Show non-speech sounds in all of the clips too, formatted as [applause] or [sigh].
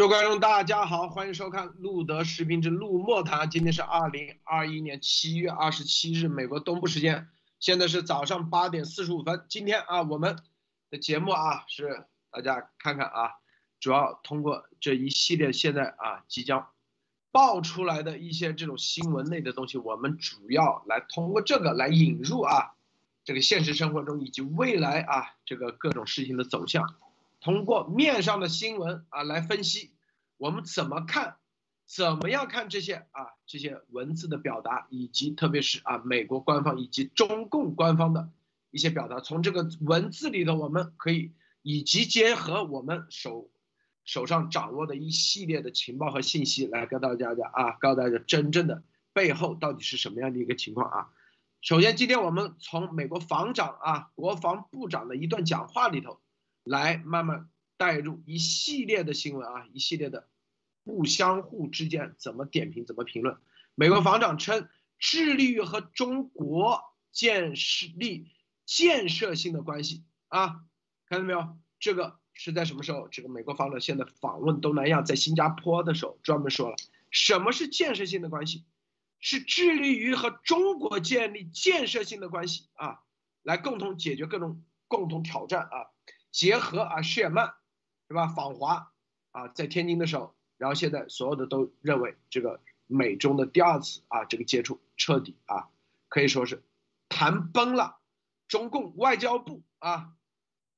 各位观众，大家好，欢迎收看路德视频之路莫谈。今天是二零二一年七月二十七日，美国东部时间，现在是早上八点四十五分。今天啊，我们的节目啊，是大家看看啊，主要通过这一系列现在啊即将爆出来的一些这种新闻类的东西，我们主要来通过这个来引入啊这个现实生活中以及未来啊这个各种事情的走向。通过面上的新闻啊来分析，我们怎么看，怎么样看这些啊这些文字的表达，以及特别是啊美国官方以及中共官方的一些表达，从这个文字里头，我们可以以及结合我们手手上掌握的一系列的情报和信息来跟大家讲啊，告诉大家真正的背后到底是什么样的一个情况啊。首先，今天我们从美国防长啊国防部长的一段讲话里头。来慢慢带入一系列的新闻啊，一系列的不相互之间怎么点评、怎么评论。美国防长称，致力于和中国建立建设性的关系啊，看到没有？这个是在什么时候？这个美国防长现在访问东南亚，在新加坡的时候专门说了，什么是建设性的关系？是致力于和中国建立建设性的关系啊，来共同解决各种共同挑战啊。结合啊，谢尔曼，是吧？访华啊，在天津的时候，然后现在所有的都认为这个美中的第二次啊，这个接触彻底啊，可以说是谈崩了。中共外交部啊，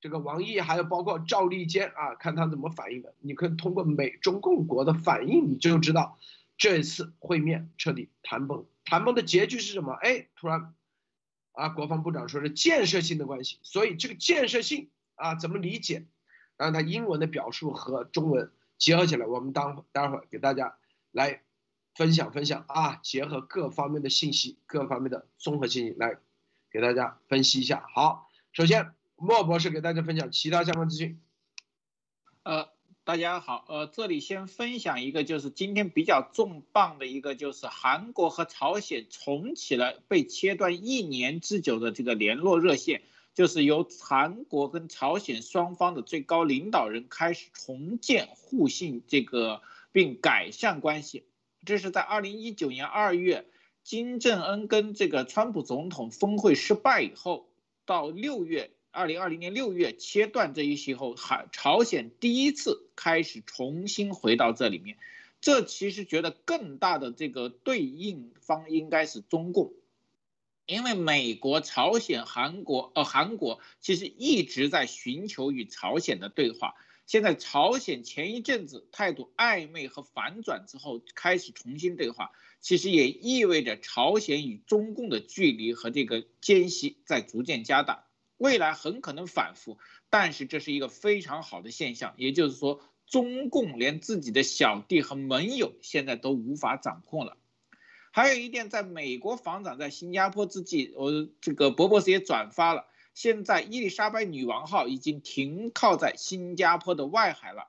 这个王毅还有包括赵立坚啊，看他怎么反应的。你可以通过美中共国的反应，你就知道这一次会面彻底谈崩。谈崩的结局是什么？哎，突然啊，国防部长说是建设性的关系，所以这个建设性。啊，怎么理解？然后它英文的表述和中文结合起来，我们当待会儿给大家来分享分享啊，结合各方面的信息，各方面的综合信息来给大家分析一下。好，首先莫博士给大家分享其他相关资讯。呃，大家好，呃，这里先分享一个，就是今天比较重磅的一个，就是韩国和朝鲜重启了被切断一年之久的这个联络热线。就是由韩国跟朝鲜双方的最高领导人开始重建互信，这个并改善关系。这是在二零一九年二月，金正恩跟这个川普总统峰会失败以后，到六月二零二零年六月切断这一系后，韩朝鲜第一次开始重新回到这里面。这其实觉得更大的这个对应方应该是中共。因为美国、朝鲜、韩国，呃，韩国其实一直在寻求与朝鲜的对话。现在朝鲜前一阵子态度暧昧和反转之后，开始重新对话，其实也意味着朝鲜与中共的距离和这个间隙在逐渐加大，未来很可能反复。但是这是一个非常好的现象，也就是说，中共连自己的小弟和盟友现在都无法掌控了。还有一点，在美国防长在新加坡之际，我这个博博士也转发了。现在伊丽莎白女王号已经停靠在新加坡的外海了，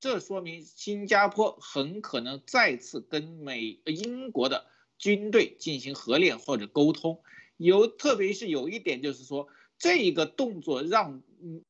这说明新加坡很可能再次跟美英国的军队进行合练或者沟通。有，特别是有一点就是说，这一个动作让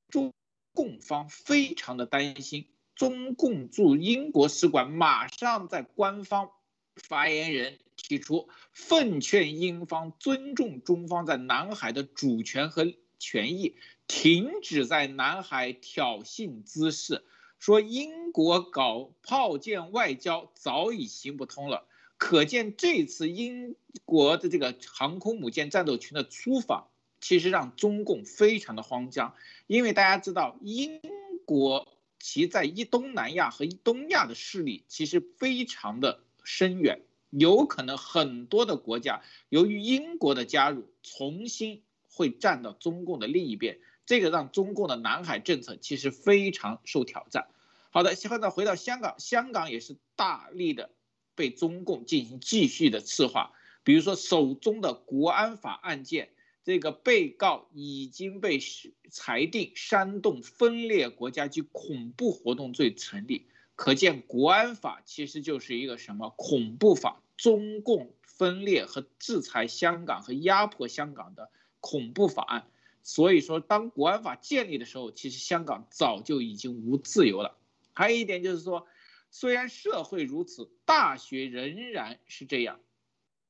中共方非常的担心。中共驻英国使馆马上在官方发言人。提出奉劝英方尊重中方在南海的主权和权益，停止在南海挑衅滋事。说英国搞炮舰外交早已行不通了。可见这次英国的这个航空母舰战斗群的出访，其实让中共非常的慌张，因为大家知道，英国其在一东南亚和东亚的势力其实非常的深远。有可能很多的国家由于英国的加入，重新会站到中共的另一边，这个让中共的南海政策其实非常受挑战。好的，现在回到香港，香港也是大力的被中共进行继续的赤化，比如说手中的国安法案件，这个被告已经被裁定煽动分裂国家及恐怖活动罪成立，可见国安法其实就是一个什么恐怖法。中共分裂和制裁香港和压迫香港的恐怖法案，所以说当国安法建立的时候，其实香港早就已经无自由了。还有一点就是说，虽然社会如此，大学仍然是这样。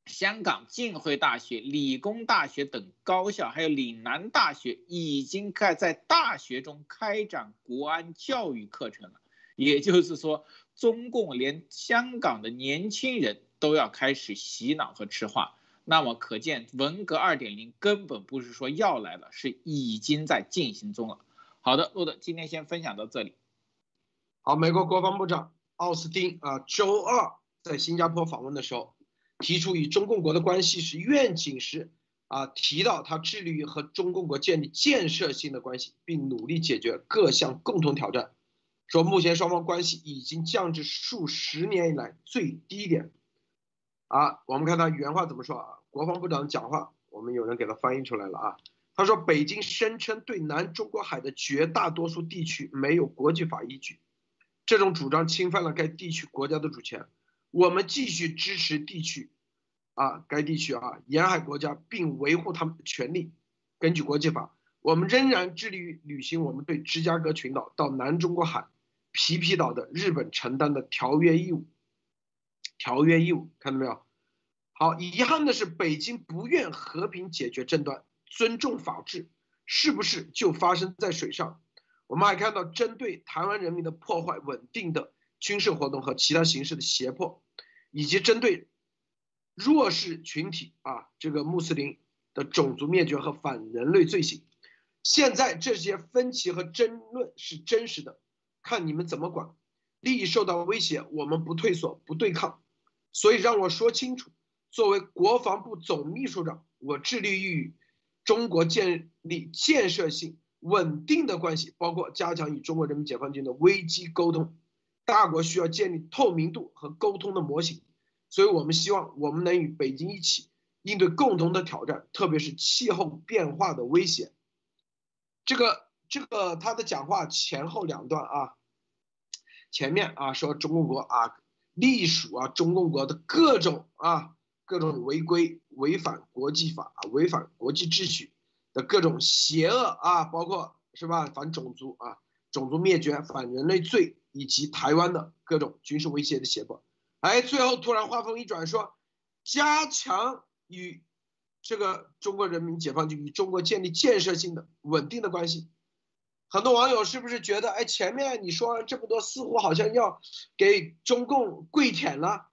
香港浸会大学、理工大学等高校，还有岭南大学，已经开在大学中开展国安教育课程了。也就是说，中共连香港的年轻人都要开始洗脑和吃话。那么，可见文革二点零根本不是说要来了，是已经在进行中了。好的，路德，今天先分享到这里。好，美国国防部长奥斯汀啊，周二在新加坡访问的时候。提出与中共国的关系是愿景时，啊，提到他致力于和中共国建立建设性的关系，并努力解决各项共同挑战。说目前双方关系已经降至数十年以来最低点。啊，我们看他原话怎么说啊？国防部长讲话，我们有人给他翻译出来了啊。他说，北京声称对南中国海的绝大多数地区没有国际法依据，这种主张侵犯了该地区国家的主权。我们继续支持地区，啊，该地区啊，沿海国家，并维护他们的权利。根据国际法，我们仍然致力于履行我们对芝加哥群岛到南中国海、皮皮岛的日本承担的条约义务。条约义务，看到没有？好，遗憾的是，北京不愿和平解决争端，尊重法治，是不是就发生在水上？我们还看到针对台湾人民的破坏稳定的军事活动和其他形式的胁迫。以及针对弱势群体啊，这个穆斯林的种族灭绝和反人类罪行，现在这些分歧和争论是真实的，看你们怎么管。利益受到威胁，我们不退缩，不对抗。所以让我说清楚，作为国防部总秘书长，我致力于与中国建立建设性、稳定的关系，包括加强与中国人民解放军的危机沟通。大国需要建立透明度和沟通的模型，所以我们希望我们能与北京一起应对共同的挑战，特别是气候变化的威胁。这个这个他的讲话前后两段啊，前面啊说中共国啊隶属啊中共国的各种啊各种违规违反国际法违反国际秩序的各种邪恶啊，包括是吧反种族啊种族灭绝反人类罪。以及台湾的各种军事威胁的胁迫，哎，最后突然话锋一转，说加强与这个中国人民解放军与中国建立建设性的稳定的关系。很多网友是不是觉得，哎，前面你说这么多，似乎好像要给中共跪舔了？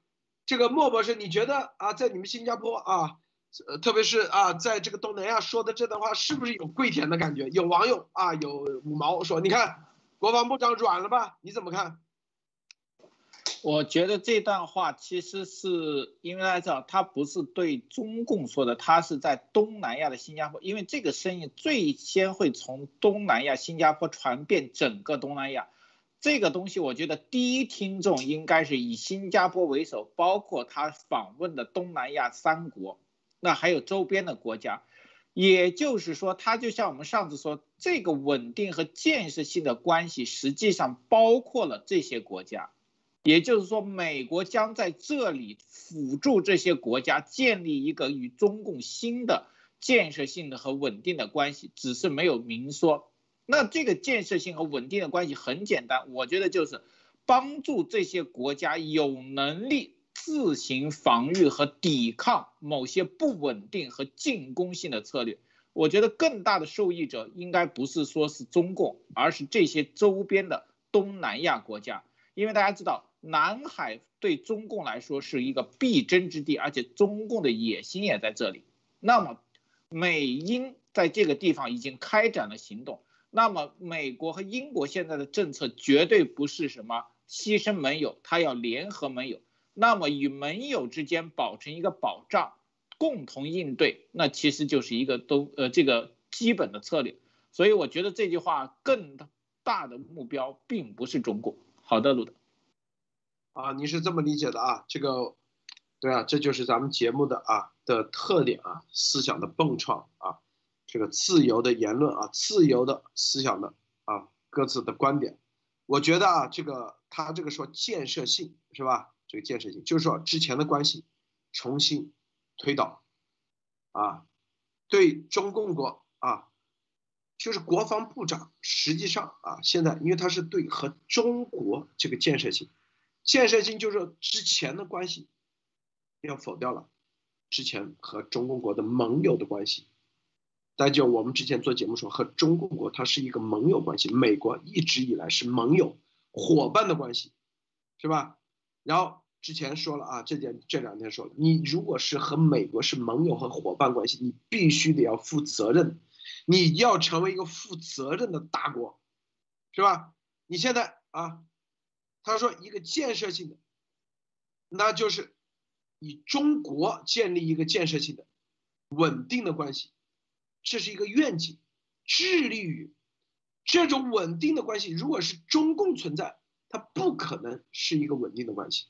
这个莫博士，你觉得啊，在你们新加坡啊，呃，特别是啊，在这个东南亚说的这段话，是不是有跪舔的感觉？有网友啊，有五毛说，你看。国防部长软了吧？你怎么看？我觉得这段话其实是因为大家知道，他不是对中共说的，他是在东南亚的新加坡，因为这个声音最先会从东南亚新加坡传遍整个东南亚。这个东西，我觉得第一听众应该是以新加坡为首，包括他访问的东南亚三国，那还有周边的国家。也就是说，他就像我们上次说，这个稳定和建设性的关系，实际上包括了这些国家。也就是说，美国将在这里辅助这些国家建立一个与中共新的建设性的和稳定的关系，只是没有明说。那这个建设性和稳定的关系很简单，我觉得就是帮助这些国家有能力。自行防御和抵抗某些不稳定和进攻性的策略，我觉得更大的受益者应该不是说是中共，而是这些周边的东南亚国家。因为大家知道，南海对中共来说是一个必争之地，而且中共的野心也在这里。那么，美英在这个地方已经开展了行动。那么，美国和英国现在的政策绝对不是什么牺牲盟友，他要联合盟友。那么与盟友之间保持一个保障，共同应对，那其实就是一个都呃这个基本的策略。所以我觉得这句话更大的目标并不是中国。好的，鲁德。啊，你是这么理解的啊？这个，对啊，这就是咱们节目的啊的特点啊，思想的蹦创啊，这个自由的言论啊，自由的思想的啊各自的观点。我觉得啊，这个他这个说建设性是吧？这个建设性，就是说之前的关系重新推导，啊，对中共国啊，就是国防部长，实际上啊，现在因为他是对和中国这个建设性，建设性就是之前的关系要否掉了，之前和中共国的盟友的关系。那就我们之前做节目说，和中共国它是一个盟友关系，美国一直以来是盟友伙伴的关系，是吧？然后之前说了啊，这点这两天说了，你如果是和美国是盟友和伙伴关系，你必须得要负责任，你要成为一个负责任的大国，是吧？你现在啊，他说一个建设性的，那就是以中国建立一个建设性的、稳定的关系。这是一个愿景，致力于这种稳定的关系。如果是中共存在，它不可能是一个稳定的关系。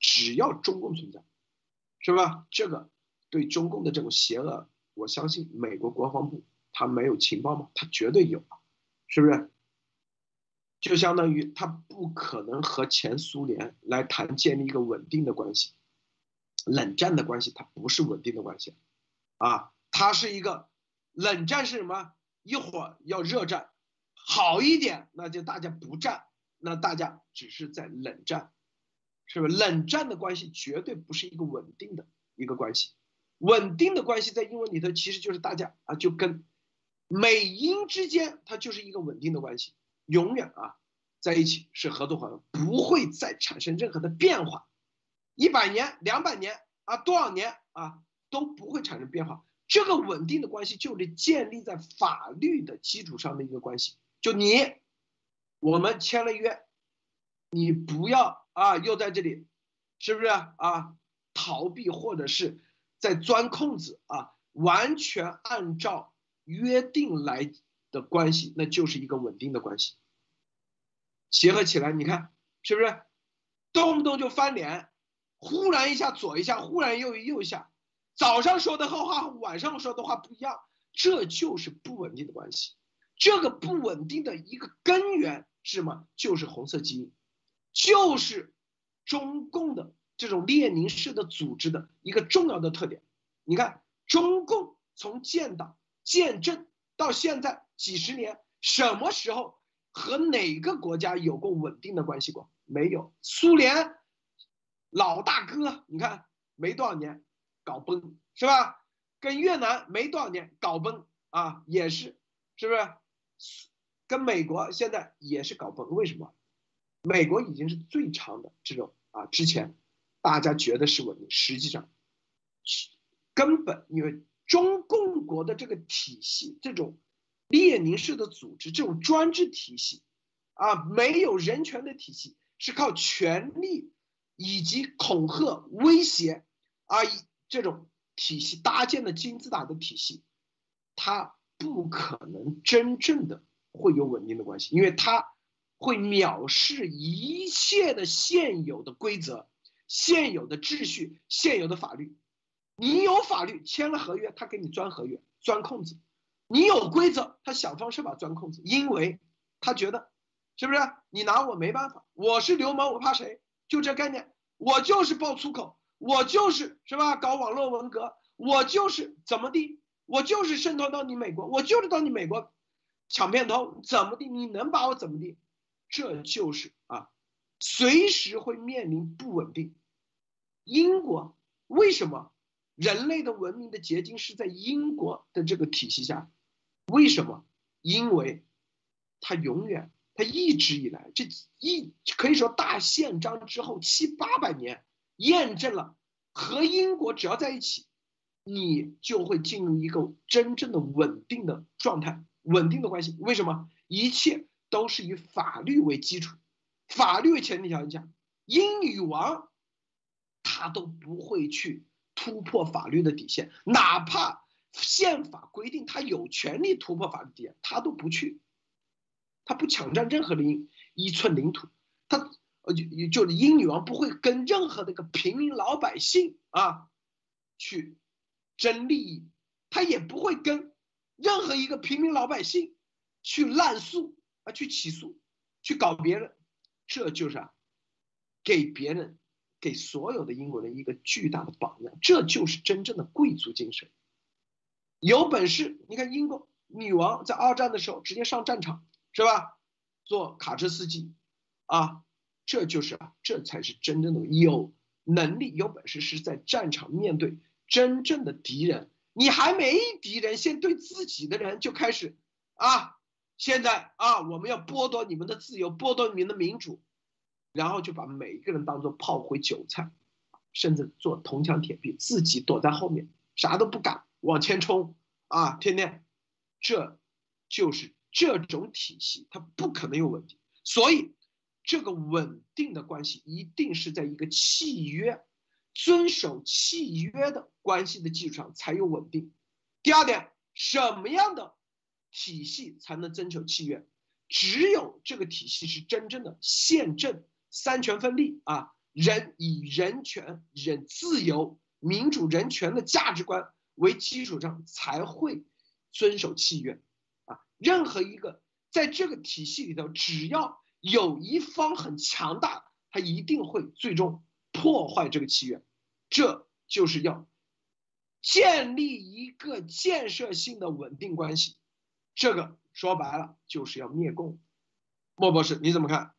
只要中共存在，是吧？这个对中共的这种邪恶，我相信美国国防部他没有情报吗？他绝对有，是不是？就相当于他不可能和前苏联来谈建立一个稳定的关系。冷战的关系，它不是稳定的关系，啊，它是一个。冷战是什么？一会儿要热战，好一点，那就大家不战，那大家只是在冷战，是不是？冷战的关系绝对不是一个稳定的一个关系，稳定的关系在英文里头其实就是大家啊，就跟美英之间，它就是一个稳定的关系，永远啊在一起是合作伙伴，不会再产生任何的变化，一百年、两百年啊，多少年啊都不会产生变化。这个稳定的关系就是建立在法律的基础上的一个关系。就你，我们签了约，你不要啊，又在这里，是不是啊？逃避或者是在钻空子啊？完全按照约定来的关系，那就是一个稳定的关系。结合起来，你看是不是？动不动就翻脸，忽然一下左一下，忽然又右一下。早上说的话和晚上说的话不一样，这就是不稳定的关系。这个不稳定的一个根源是什么？就是红色基因，就是中共的这种列宁式的组织的一个重要的特点。你看，中共从建党建政到现在几十年，什么时候和哪个国家有过稳定的关系过？没有。苏联老大哥，你看没多少年。搞崩是吧？跟越南没多少年搞崩啊，也是，是不是？跟美国现在也是搞崩，为什么？美国已经是最长的这种啊，之前大家觉得是稳定，实际上根本因为中共国的这个体系，这种列宁式的组织，这种专制体系啊，没有人权的体系，是靠权力以及恐吓威胁啊。这种体系搭建的金字塔的体系，它不可能真正的会有稳定的关系，因为它会藐视一切的现有的规则、现有的秩序、现有的法律。你有法律签了合约，他给你钻合约、钻空子；你有规则，他想方设法钻空子，因为他觉得是不是？你拿我没办法，我是流氓，我怕谁？就这概念，我就是爆粗口。我就是是吧？搞网络文革，我就是怎么地？我就是渗透到你美国，我就是到你美国抢片头，怎么地？你能把我怎么地？这就是啊，随时会面临不稳定。英国为什么人类的文明的结晶是在英国的这个体系下？为什么？因为它永远，它一直以来这一可以说大宪章之后七八百年。验证了和英国只要在一起，你就会进入一个真正的稳定的状态，稳定的关系。为什么？一切都是以法律为基础，法律前提条件下，英女王他都不会去突破法律的底线，哪怕宪法规定他有权利突破法律底线，他都不去，他不抢占任何的一一寸领土，他呃。就就英女王不会跟任何的个平民老百姓啊去争利益，他也不会跟任何一个平民老百姓去滥诉啊，去起诉，去搞别人，这就是啊，给别人给所有的英国人一个巨大的榜样，这就是真正的贵族精神。有本事，你看英国女王在二战的时候直接上战场是吧？做卡车司机啊。这就是啊，这才是真正的有能力、有本事，是在战场面对真正的敌人。你还没敌人，先对自己的人就开始啊！现在啊，我们要剥夺你们的自由，剥夺你们的民主，然后就把每一个人当做炮灰韭菜，甚至做铜墙铁壁，自己躲在后面，啥都不敢往前冲啊！天天，这就是这种体系，它不可能有问题。所以，这个稳定的关系一定是在一个契约、遵守契约的关系的基础上才有稳定。第二点，什么样的？体系才能遵守契约，只有这个体系是真正的宪政三权分立啊，人以人权、人自由、民主、人权的价值观为基础上才会遵守契约啊。任何一个在这个体系里头，只要有一方很强大，他一定会最终破坏这个契约。这就是要建立一个建设性的稳定关系。这个说白了就是要灭共，莫博士你怎么看？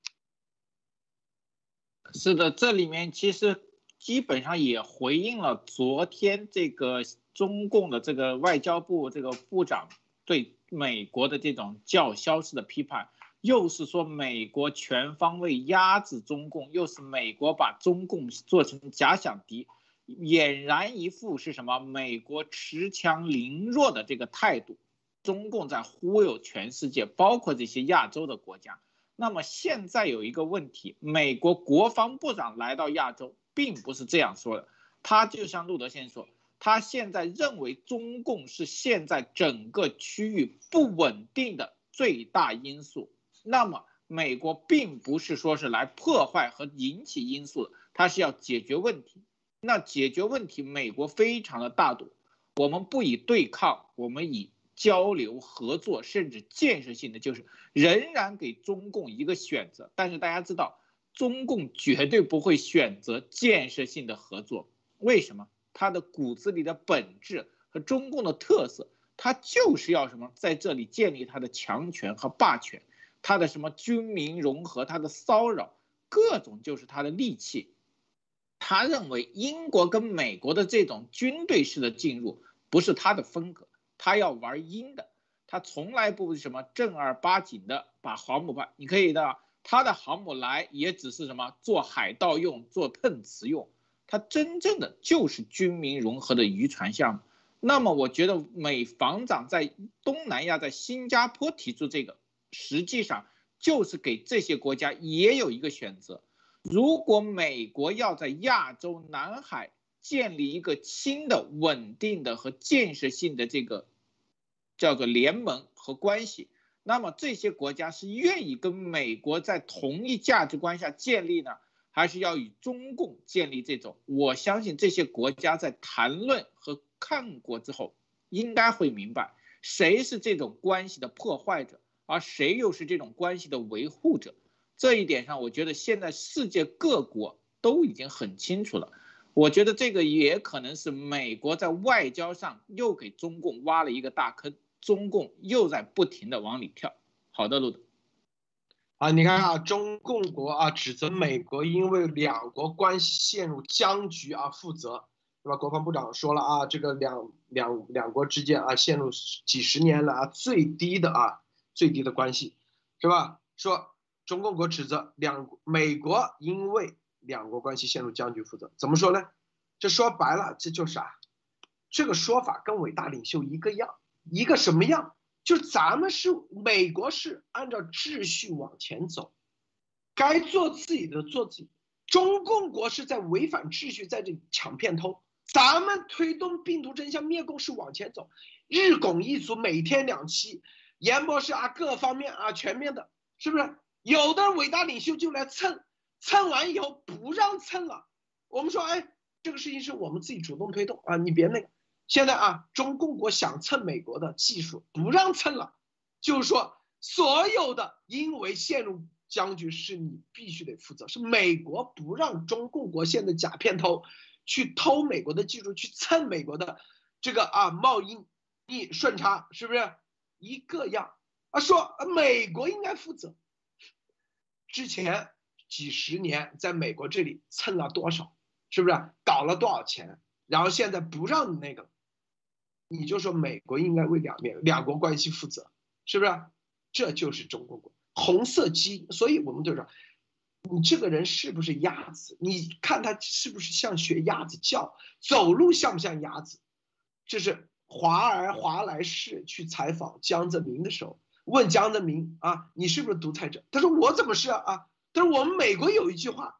是的，这里面其实基本上也回应了昨天这个中共的这个外交部这个部长对美国的这种叫嚣式的批判，又是说美国全方位压制中共，又是美国把中共做成假想敌，俨然一副是什么美国恃强凌弱的这个态度。中共在忽悠全世界，包括这些亚洲的国家。那么现在有一个问题，美国国防部长来到亚洲，并不是这样说的。他就像路德先生说，他现在认为中共是现在整个区域不稳定的最大因素。那么美国并不是说是来破坏和引起因素的，他是要解决问题。那解决问题，美国非常的大度，我们不以对抗，我们以。交流合作，甚至建设性的，就是仍然给中共一个选择。但是大家知道，中共绝对不会选择建设性的合作。为什么？它的骨子里的本质和中共的特色，它就是要什么，在这里建立它的强权和霸权，它的什么军民融合，它的骚扰，各种就是它的利器。他认为英国跟美国的这种军队式的进入不是他的风格。他要玩阴的，他从来不什么正儿八经的把航母派，你可以的，他的航母来也只是什么做海盗用，做碰瓷用，它真正的就是军民融合的渔船项目。那么我觉得美防长在东南亚，在新加坡提出这个，实际上就是给这些国家也有一个选择。如果美国要在亚洲、南海，建立一个新的、稳定的和建设性的这个叫做联盟和关系，那么这些国家是愿意跟美国在同一价值观下建立呢，还是要与中共建立这种？我相信这些国家在谈论和看过之后，应该会明白谁是这种关系的破坏者，而谁又是这种关系的维护者。这一点上，我觉得现在世界各国都已经很清楚了。我觉得这个也可能是美国在外交上又给中共挖了一个大坑，中共又在不停的往里跳。好的，路德。啊，你看啊，中共国啊指责美国因为两国关系陷入僵局而负责，对吧？国防部长说了啊，这个两两两国之间啊陷入几十年来啊最低的啊最低的关系，是吧？说中共国指责两美国因为。两国关系陷入僵局，负责怎么说呢？这说白了，这就是啊？这个说法跟伟大领袖一个样，一个什么样？就咱们是美国是按照秩序往前走，该做自己的做自己。中共国是在违反秩序，在这抢片头。咱们推动病毒真相灭共是往前走，日拱一卒，每天两期，严博士啊，各方面啊全面的，是不是？有的伟大领袖就来蹭。蹭完以后不让蹭了，我们说，哎，这个事情是我们自己主动推动啊，你别那个。现在啊，中共国想蹭美国的技术，不让蹭了，就是说，所有的因为陷入僵局是你必须得负责，是美国不让中共国现在假片偷去偷美国的技术，去蹭美国的这个啊贸易逆顺差，是不是一个样啊？说美国应该负责，之前。几十年在美国这里蹭了多少，是不是搞了多少钱？然后现在不让你那个，你就说美国应该为两面两国关系负责，是不是？这就是中国国红色基因，所以我们就说，你这个人是不是鸭子？你看他是不是像学鸭子叫，走路像不像鸭子？这是华而华莱士去采访江泽民的时候，问江泽民啊，你是不是独裁者？他说我怎么是啊？他说我们美国有一句话。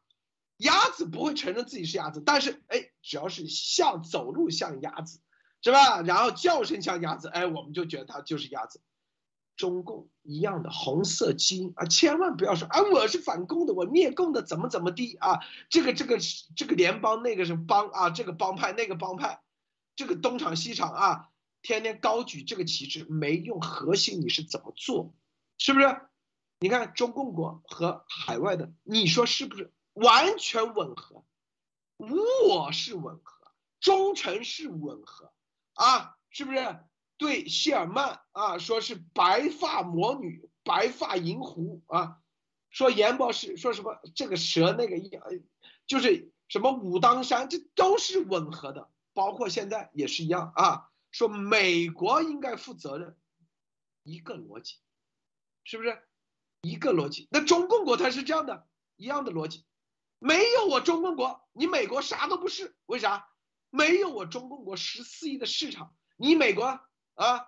鸭子不会承认自己是鸭子，但是哎，只要是像走路像鸭子，是吧？然后叫声像鸭子，哎，我们就觉得它就是鸭子。中共一样的红色基因啊，千万不要说啊，我是反共的，我灭共的，怎么怎么地啊？这个这个这个联邦那个是帮啊，这个帮派那个帮派，这个东厂西厂啊，天天高举这个旗帜没用，核心你是怎么做？是不是？你看中共国和海外的，你说是不是？完全吻合，无我是吻合，忠诚是吻合，啊，是不是？对谢尔曼啊，说是白发魔女，白发银狐啊，说严博士说什么这个蛇那个一，就是什么武当山，这都是吻合的，包括现在也是一样啊，说美国应该负责任，一个逻辑，是不是？一个逻辑，那中共国它是这样的，一样的逻辑。没有我中共国，你美国啥都不是。为啥？没有我中共国十四亿的市场，你美国啊，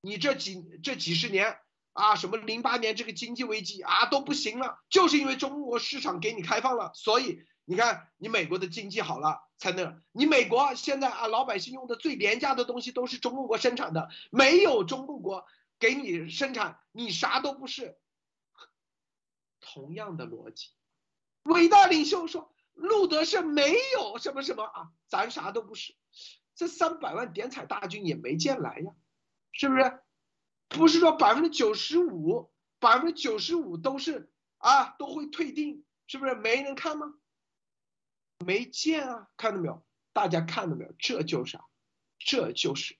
你这几这几十年啊，什么零八年这个经济危机啊都不行了，就是因为中国市场给你开放了，所以你看你美国的经济好了才能。你美国现在啊，老百姓用的最廉价的东西都是中共国生产的，没有中共国给你生产，你啥都不是。同样的逻辑。伟大领袖说：“路德是没有什么什么啊，咱啥都不是，这三百万点彩大军也没见来呀，是不是？不是说百分之九十五，百分之九十五都是啊，都会退订，是不是？没人看吗？没见啊，看到没有？大家看到没有？这就是啊？这就是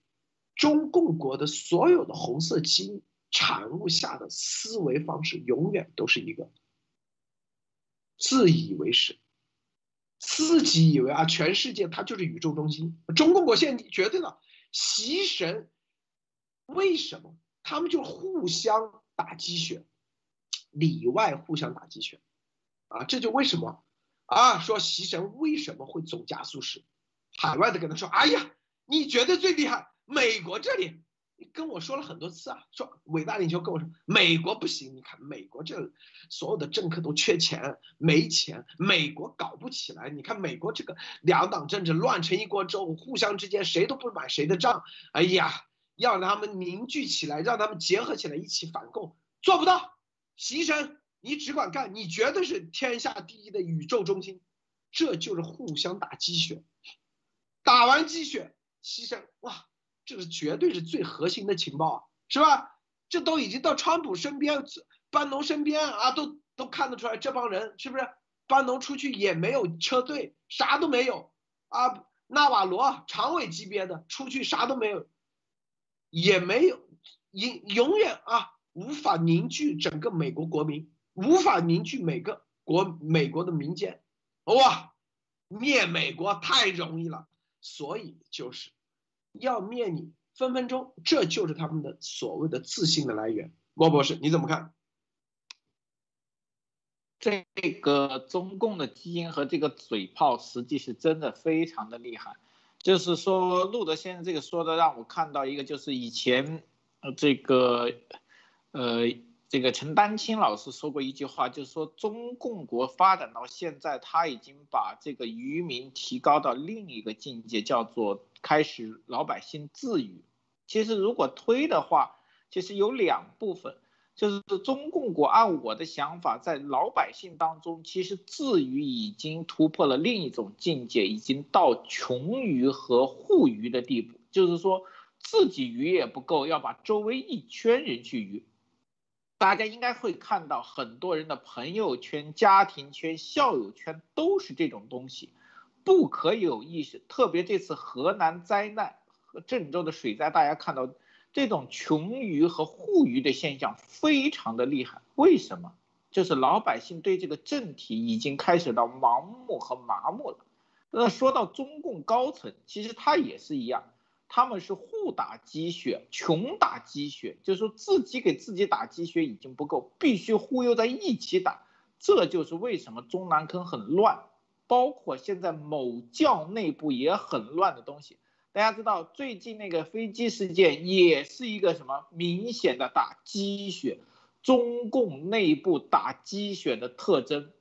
中共国的所有的红色基因产物下的思维方式，永远都是一个。”自以为是，自己以为啊，全世界它就是宇宙中心。中共国现在绝对了，习神，为什么他们就互相打鸡血，里外互相打鸡血，啊，这就为什么啊？说习神为什么会总加速师，海外的跟他说，哎呀，你觉得最厉害，美国这里。你跟我说了很多次啊，说伟大领袖跟我说美国不行，你看美国这所有的政客都缺钱，没钱，美国搞不起来。你看美国这个两党政治乱成一锅粥，互相之间谁都不买谁的账。哎呀，要他们凝聚起来，让他们结合起来一起反共，做不到。习神，你只管干，你绝对是天下第一的宇宙中心。这就是互相打鸡血，打完鸡血，牺牲哇。这是绝对是最核心的情报，是吧？这都已经到川普身边、班农身边啊，都都看得出来，这帮人是不是？班农出去也没有车队，啥都没有啊。纳瓦罗常委级别的出去啥都没有，也没有，永永远啊无法凝聚整个美国国民，无法凝聚每个国美国的民间。哇，灭美国太容易了，所以就是。要灭你，分分钟，这就是他们的所谓的自信的来源。莫博士，你怎么看？这个中共的基因和这个嘴炮，实际是真的非常的厉害。就是说，路德先生这个说的，让我看到一个，就是以前，呃，这个，呃。这个陈丹青老师说过一句话，就是说中共国发展到现在，他已经把这个渔民提高到另一个境界，叫做开始老百姓自娱。其实如果推的话，其实有两部分，就是中共国按我的想法，在老百姓当中，其实自娱已经突破了另一种境界，已经到穷娱和互娱的地步。就是说自己娱也不够，要把周围一圈人去娱。大家应该会看到很多人的朋友圈、家庭圈、校友圈都是这种东西，不可有意识。特别这次河南灾难和郑州的水灾，大家看到这种穷鱼和互娱的现象非常的厉害。为什么？就是老百姓对这个政体已经开始到盲目和麻木了。那说到中共高层，其实他也是一样，他们是互打鸡血，穷打鸡血，就是说自己给自己打鸡血已经不够，必须忽悠在一起打。这就是为什么中南坑很乱，包括现在某教内部也很乱的东西。大家知道最近那个飞机事件也是一个什么明显的打鸡血，中共内部打鸡血的特征。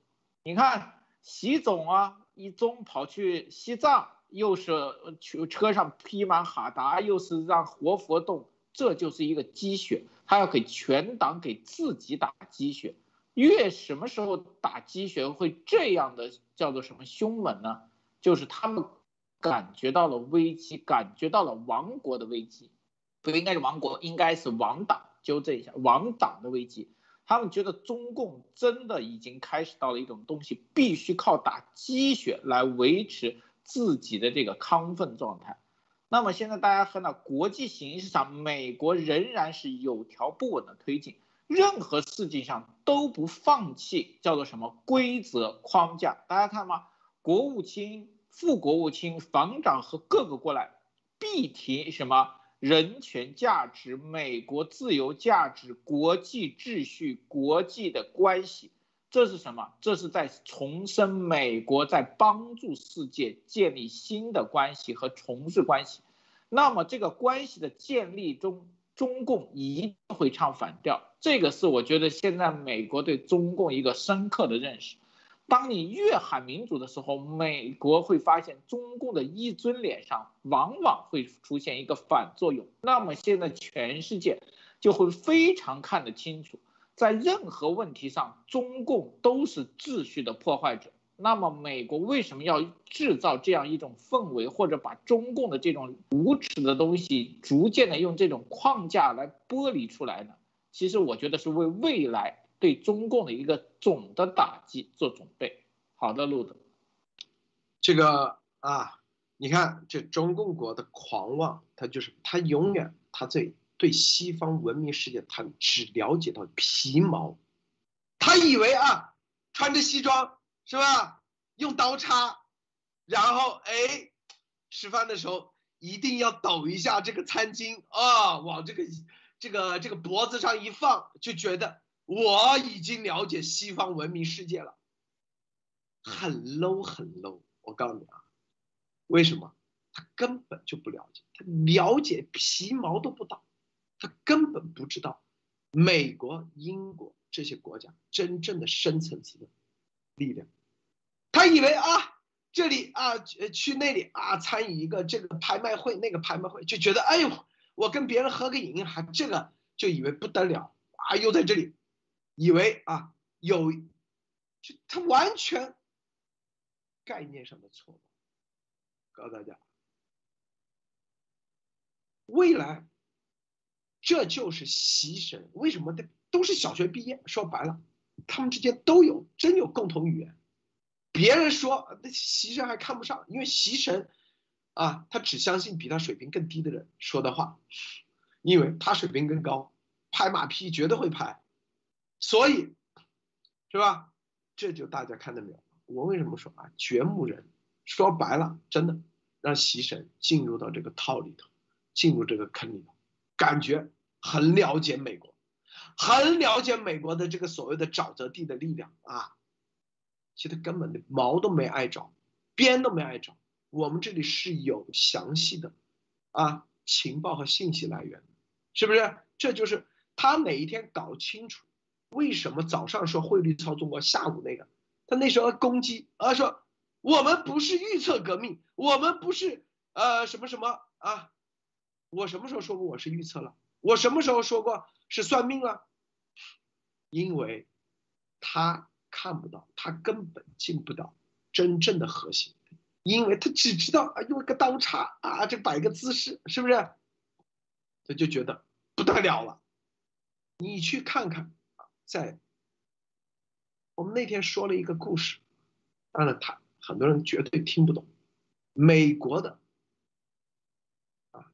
你看习总啊。一中跑去西藏，又是去车上披满哈达，又是让活佛动，这就是一个鸡血。他要给全党给自己打鸡血，越什么时候打鸡血会这样的叫做什么凶猛呢？就是他们感觉到了危机，感觉到了亡国的危机，不应该是亡国，应该是亡党。纠正一下，亡党的危机。他们觉得中共真的已经开始到了一种东西，必须靠打鸡血来维持自己的这个亢奋状态。那么现在大家看到国际形势上，美国仍然是有条不紊的推进，任何事情上都不放弃，叫做什么规则框架？大家看吗？国务卿、副国务卿、防长和各个过来，必提什么？人权价值、美国自由价值、国际秩序、国际的关系，这是什么？这是在重申美国在帮助世界建立新的关系和重置关系。那么这个关系的建立中，中共一定会唱反调。这个是我觉得现在美国对中共一个深刻的认识。当你越喊民主的时候，美国会发现中共的一尊脸上往往会出现一个反作用。那么现在全世界就会非常看得清楚，在任何问题上，中共都是秩序的破坏者。那么美国为什么要制造这样一种氛围，或者把中共的这种无耻的东西逐渐的用这种框架来剥离出来呢？其实我觉得是为未来。对中共的一个总的打击做准备。好的，路德，这个啊，你看这中共国的狂妄，他就是他永远他对对西方文明世界，他只了解到皮毛，他以为啊，穿着西装是吧，用刀叉，然后哎，吃饭的时候一定要抖一下这个餐巾啊，往这个这个这个脖子上一放，就觉得。我已经了解西方文明世界了，很 low 很 low。我告诉你啊，为什么？他根本就不了解，他了解皮毛都不到，他根本不知道美国、英国这些国家真正的深层次的力量。他以为啊，这里啊，去那里啊，参与一个这个拍卖会，那个拍卖会，就觉得哎呦，我跟别人合个影，还这个就以为不得了啊，又在这里。以为啊有，就他完全概念上的错误。告诉大家，未来这就是习神，为什么的都是小学毕业？说白了，他们之间都有真有共同语言。别人说那习神还看不上，因为习神啊，他只相信比他水平更低的人说的话，因为他水平更高，拍马屁绝对会拍。所以，是吧？这就大家看到没有？我为什么说啊？掘墓人说白了，真的让习神进入到这个套里头，进入这个坑里头，感觉很了解美国，很了解美国的这个所谓的沼泽地的力量啊。其实根本的毛都没挨着，边都没挨着。我们这里是有详细的啊情报和信息来源，是不是？这就是他哪一天搞清楚。为什么早上说汇率操纵过，下午那个他那时候攻击，啊说我们不是预测革命，我们不是呃什么什么啊？我什么时候说过我是预测了？我什么时候说过是算命了？因为他看不到，他根本进不到真正的核心，因为他只知道啊用个刀叉啊这摆个姿势，是不是？他就觉得不得了了。你去看看。在我们那天说了一个故事，当然他很多人绝对听不懂。美国的啊，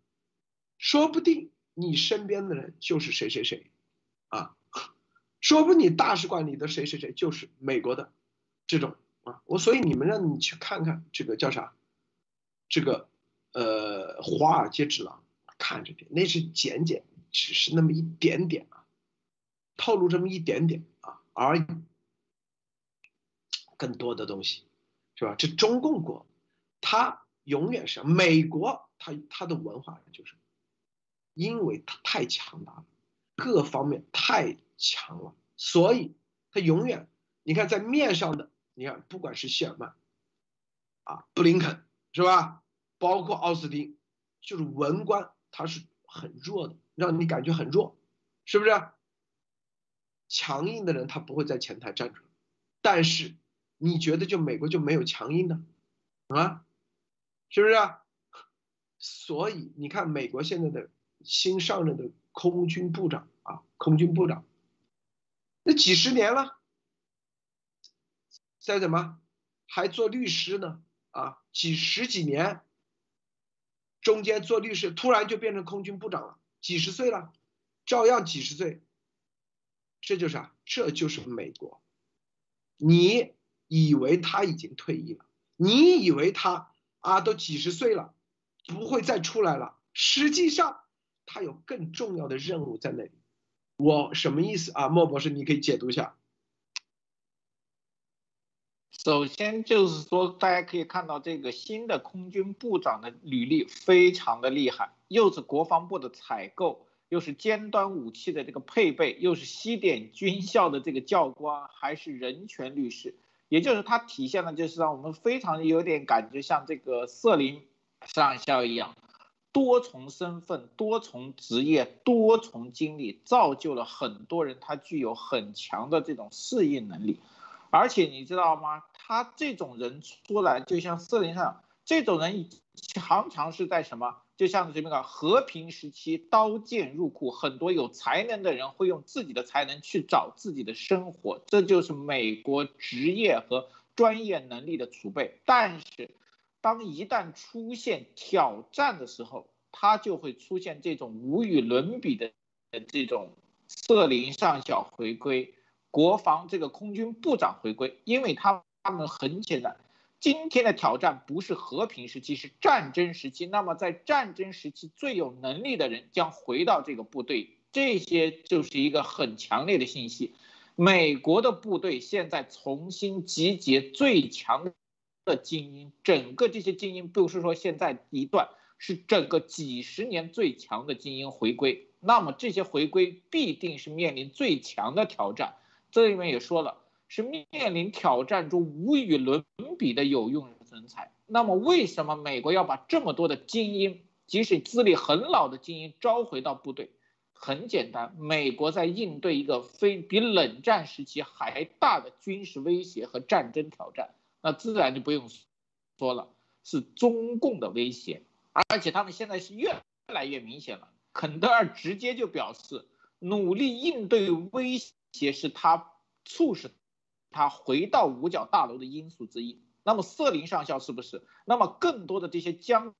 说不定你身边的人就是谁谁谁啊，说不，你大使馆里的谁谁谁就是美国的这种啊，我所以你们让你去看看这个叫啥，这个呃华尔街之狼，看着点，那是简简，只是那么一点点啊，透露这么一点点啊而已，更多的东西是吧？这中共国，它永远是美国，它它的文化就是，因为它太强大了，各方面太。强了，所以他永远，你看在面上的，你看不管是谢尔曼，啊，布林肯是吧，包括奥斯汀，就是文官，他是很弱的，让你感觉很弱，是不是？强硬的人他不会在前台站出来，但是你觉得就美国就没有强硬的，啊，是不是？所以你看美国现在的新上任的空军部长啊，空军部长。那几十年了，在怎么还做律师呢？啊，几十几年，中间做律师，突然就变成空军部长了，几十岁了，照样几十岁。这就是啊，这就是美国。你以为他已经退役了？你以为他啊都几十岁了，不会再出来了？实际上，他有更重要的任务在那里。我什么意思啊？莫博士，你可以解读一下。首先就是说，大家可以看到这个新的空军部长的履历非常的厉害，又是国防部的采购，又是尖端武器的这个配备，又是西点军校的这个教官，还是人权律师，也就是他体现的，就是让我们非常有点感觉像这个瑟林上校一样。多重身份、多重职业、多重经历，造就了很多人，他具有很强的这种适应能力。而且你知道吗？他这种人出来，就像瑟林上这种人，常常是在什么？就像这个和平时期，刀剑入库，很多有才能的人会用自己的才能去找自己的生活，这就是美国职业和专业能力的储备。但是。当一旦出现挑战的时候，他就会出现这种无与伦比的这种瑟林上校回归，国防这个空军部长回归，因为他他们很简单，今天的挑战不是和平时期，是战争时期。那么在战争时期最有能力的人将回到这个部队，这些就是一个很强烈的信息。美国的部队现在重新集结最强。的精英，整个这些精英不是说现在一段，是整个几十年最强的精英回归。那么这些回归必定是面临最强的挑战。这里面也说了，是面临挑战中无与伦比的有用人才。那么为什么美国要把这么多的精英，即使资历很老的精英召回到部队？很简单，美国在应对一个非比冷战时期还大的军事威胁和战争挑战。那自然就不用说了，是中共的威胁，而且他们现在是越来越明显了。肯德尔直接就表示，努力应对威胁是他促使他回到五角大楼的因素之一。那么瑟林上校是不是？那么更多的这些将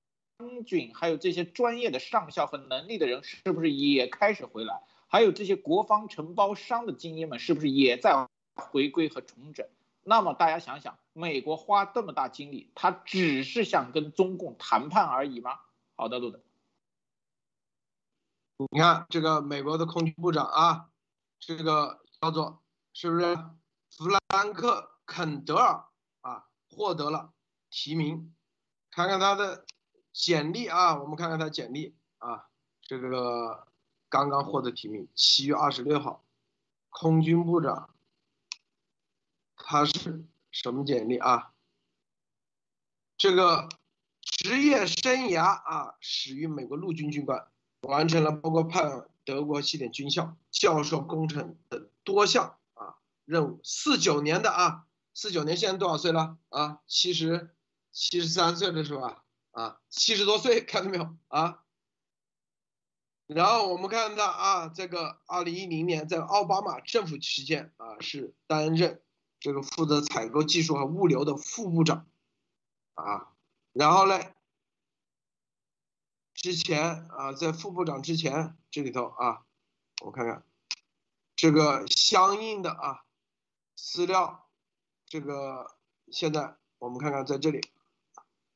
军，还有这些专业的上校和能力的人，是不是也开始回来？还有这些国防承包商的精英们，是不是也在回归和重整？那么大家想想，美国花这么大精力，他只是想跟中共谈判而已吗？好的，路德，你看这个美国的空军部长啊，这个叫做是不是弗兰克·肯德尔啊，获得了提名，看看他的简历啊，我们看看他简历啊，这个刚刚获得提名，七月二十六号，空军部长。他是什么简历啊？这个职业生涯啊，始于美国陆军军官，完成了包括派德国西点军校教授工程等多项啊任务。四九年的啊，四九年现在多少岁了啊？七十七十三岁的是吧？啊，七十多岁，看到没有啊？然后我们看到啊，这个二零一零年在奥巴马政府期间啊，是担任。这个负责采购技术和物流的副部长，啊，然后呢，之前啊，在副部长之前，这里头啊，我看看，这个相应的啊资料，这个现在我们看看在这里，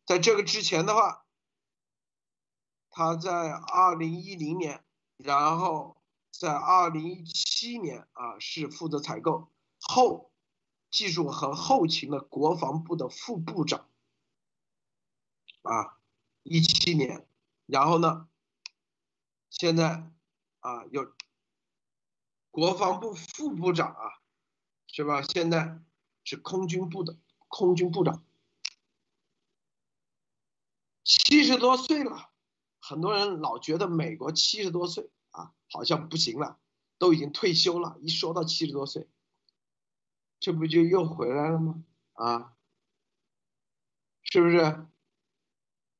在这个之前的话，他在二零一零年，然后在二零一七年啊是负责采购后技术和后勤的国防部的副部长，啊，一七年，然后呢，现在啊有。国防部副部长啊，是吧？现在是空军部的空军部长，七十多岁了。很多人老觉得美国七十多岁啊，好像不行了，都已经退休了。一说到七十多岁，这不就又回来了吗？啊，是不是？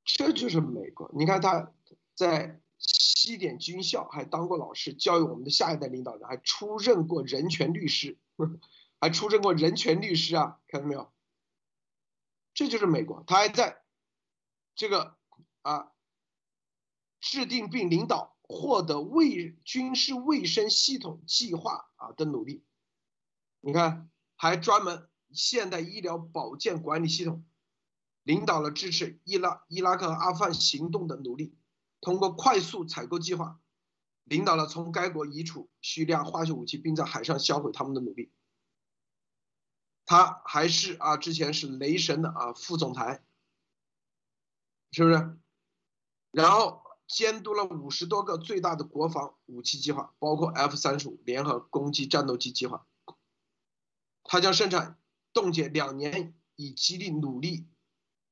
这就是美国。你看他在。西点军校还当过老师，教育我们的下一代领导人，还出任过人权律师，[laughs] 还出任过人权律师啊！看到没有？这就是美国，他还在这个啊制定并领导获得卫军事卫生系统计划啊的努力。你看，还专门现代医疗保健管理系统，领导了支持伊拉伊拉克和阿富汗行动的努力。通过快速采购计划，领导了从该国移除叙利亚化学武器，并在海上销毁他们的努力。他还是啊，之前是雷神的啊副总裁，是不是？然后监督了五十多个最大的国防武器计划，包括 F 三十五联合攻击战斗机计划。他将生产冻结两年，以激励努力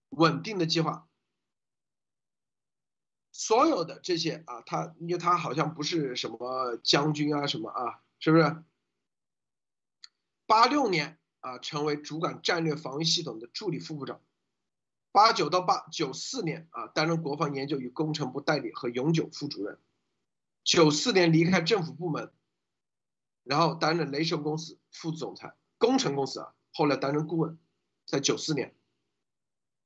稳定的计划。所有的这些啊，他因为他好像不是什么将军啊，什么啊，是不是？八六年啊，成为主管战略防御系统的助理副部长。八九到八九四年啊，担任国防研究与工程部代理和永久副主任。九四年离开政府部门，然后担任雷神公司副总裁，工程公司啊，后来担任顾问，在九四年。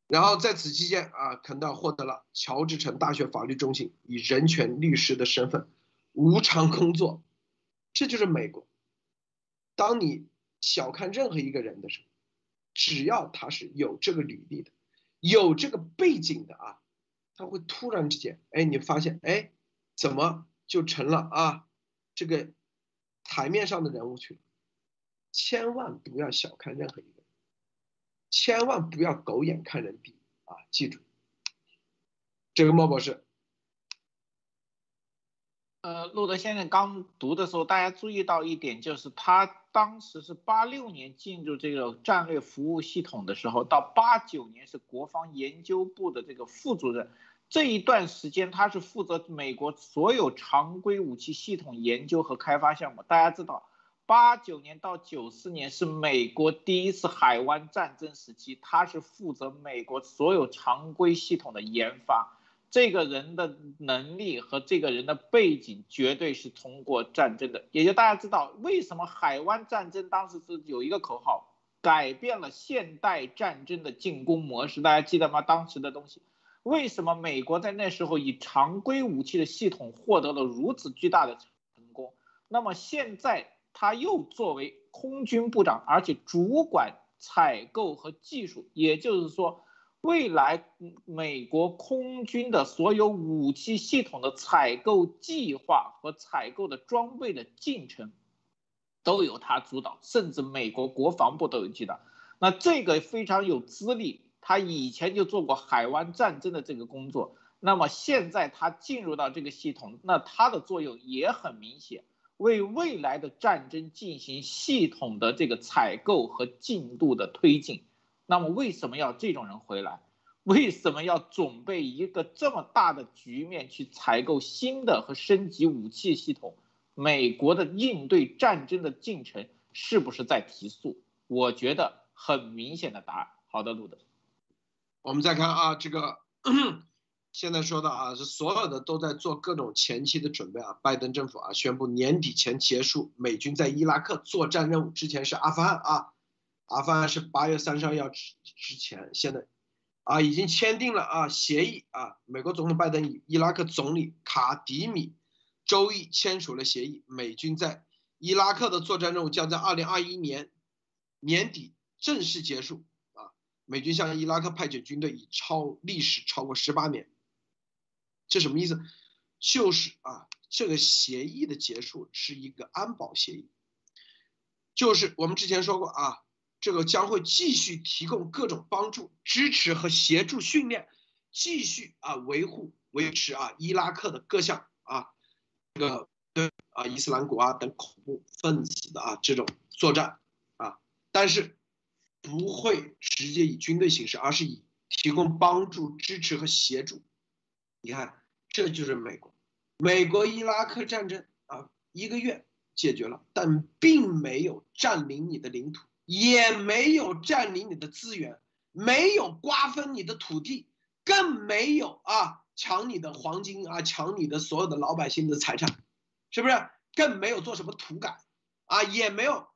然后在此期间啊，肯道获得了乔治城大学法律中心以人权律师的身份无偿工作，这就是美国。当你小看任何一个人的时候，只要他是有这个履历的，有这个背景的啊，他会突然之间，哎，你发现，哎，怎么就成了啊这个台面上的人物去了？千万不要小看任何一个。千万不要狗眼看人低啊！记住，这个莫博士。呃，路德先生刚读的时候，大家注意到一点，就是他当时是八六年进入这个战略服务系统的时候，到八九年是国防研究部的这个副主任，这一段时间他是负责美国所有常规武器系统研究和开发项目。大家知道。八九年到九四年是美国第一次海湾战争时期，他是负责美国所有常规系统的研发。这个人的能力和这个人的背景绝对是通过战争的。也就大家知道，为什么海湾战争当时是有一个口号，改变了现代战争的进攻模式，大家记得吗？当时的东西，为什么美国在那时候以常规武器的系统获得了如此巨大的成功？那么现在。他又作为空军部长，而且主管采购和技术，也就是说，未来美国空军的所有武器系统的采购计划和采购的装备的进程，都由他主导，甚至美国国防部都有记得。那这个非常有资历，他以前就做过海湾战争的这个工作，那么现在他进入到这个系统，那他的作用也很明显。为未来的战争进行系统的这个采购和进度的推进，那么为什么要这种人回来？为什么要准备一个这么大的局面去采购新的和升级武器系统？美国的应对战争的进程是不是在提速？我觉得很明显的答案。好的，路德，我们再看啊，这个。现在说的啊，是所有的都在做各种前期的准备啊。拜登政府啊，宣布年底前结束美军在伊拉克作战任务。之前是阿富汗啊，阿富汗是八月三十号之之前，现在啊已经签订了啊协议啊。美国总统拜登与伊拉克总理卡迪米周一签署了协议，美军在伊拉克的作战任务将在二零二一年年底正式结束啊！美军向伊拉克派遣军队已超历时超过十八年，这什么意思？就是啊，这个协议的结束是一个安保协议，就是我们之前说过啊，这个将会继续提供各种帮助、支持和协助训练，继续啊维护维持啊伊拉克的各项啊这个对。啊，伊斯兰国啊等恐怖分子的啊这种作战啊，但是不会直接以军队形式，而是以提供帮助、支持和协助。你看，这就是美国。美国伊拉克战争啊，一个月解决了，但并没有占领你的领土，也没有占领你的资源，没有瓜分你的土地，更没有啊抢你的黄金啊，抢你的所有的老百姓的财产。是不是更没有做什么土改啊，也没有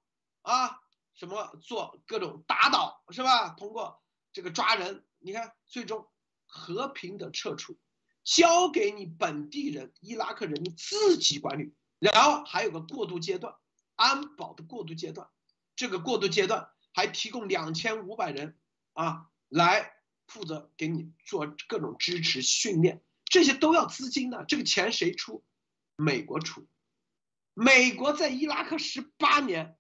啊什么做各种打倒是吧？通过这个抓人，你看最终和平的撤出，交给你本地人伊拉克人民自己管理。然后还有个过渡阶段，安保的过渡阶段，这个过渡阶段还提供两千五百人啊来负责给你做各种支持训练，这些都要资金的，这个钱谁出？美国出，美国在伊拉克十八年，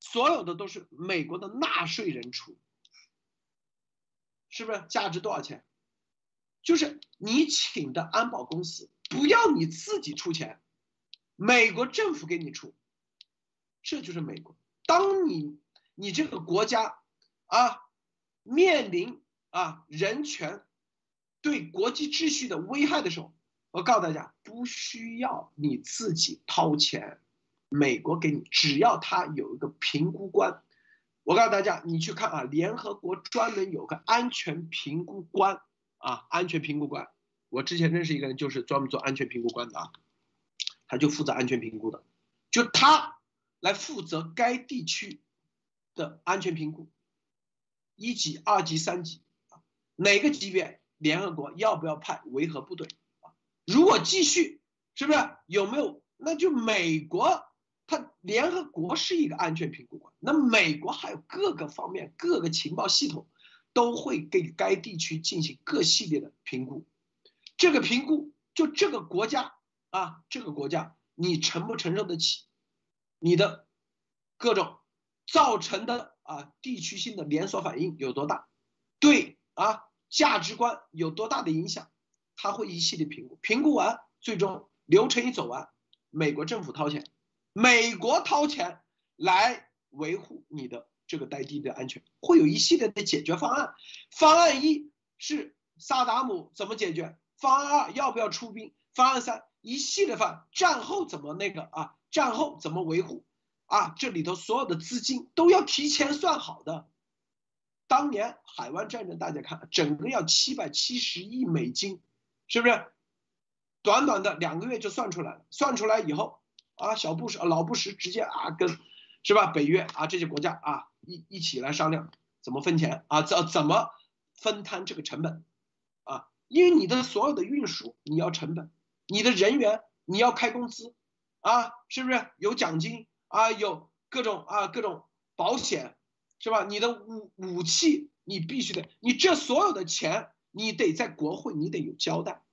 所有的都是美国的纳税人出，是不是？价值多少钱？就是你请的安保公司，不要你自己出钱，美国政府给你出，这就是美国。当你你这个国家啊面临啊人权对国际秩序的危害的时候。我告诉大家，不需要你自己掏钱，美国给你，只要他有一个评估官。我告诉大家，你去看啊，联合国专门有个安全评估官啊，安全评估官。我之前认识一个人，就是专门做安全评估官的啊，他就负责安全评估的，就他来负责该地区的安全评估，一级、二级、三级，哪个级别，联合国要不要派维和部队？如果继续，是不是有没有？那就美国，它联合国是一个安全评估官，那美国还有各个方面、各个情报系统，都会给该地区进行各系列的评估。这个评估就这个国家啊，这个国家你承不承受得起？你的各种造成的啊地区性的连锁反应有多大？对啊，价值观有多大的影响？他会一系列评估，评估完，最终流程一走完，美国政府掏钱，美国掏钱来维护你的这个待地的安全，会有一系列的解决方案。方案一是萨达姆怎么解决？方案二要不要出兵？方案三一系列方案，战后怎么那个啊？战后怎么维护？啊，这里头所有的资金都要提前算好的。当年海湾战争大家看，整个要七百七十亿美金。是不是？短短的两个月就算出来了。算出来以后啊，小布什、老布什直接啊跟，是吧？北约啊这些国家啊一一起来商量怎么分钱啊，怎怎么分摊这个成本啊？因为你的所有的运输你要成本，你的人员你要开工资啊，是不是有奖金啊？有各种啊各种保险，是吧？你的武武器你必须得，你这所有的钱。你得在国会，你得有交代，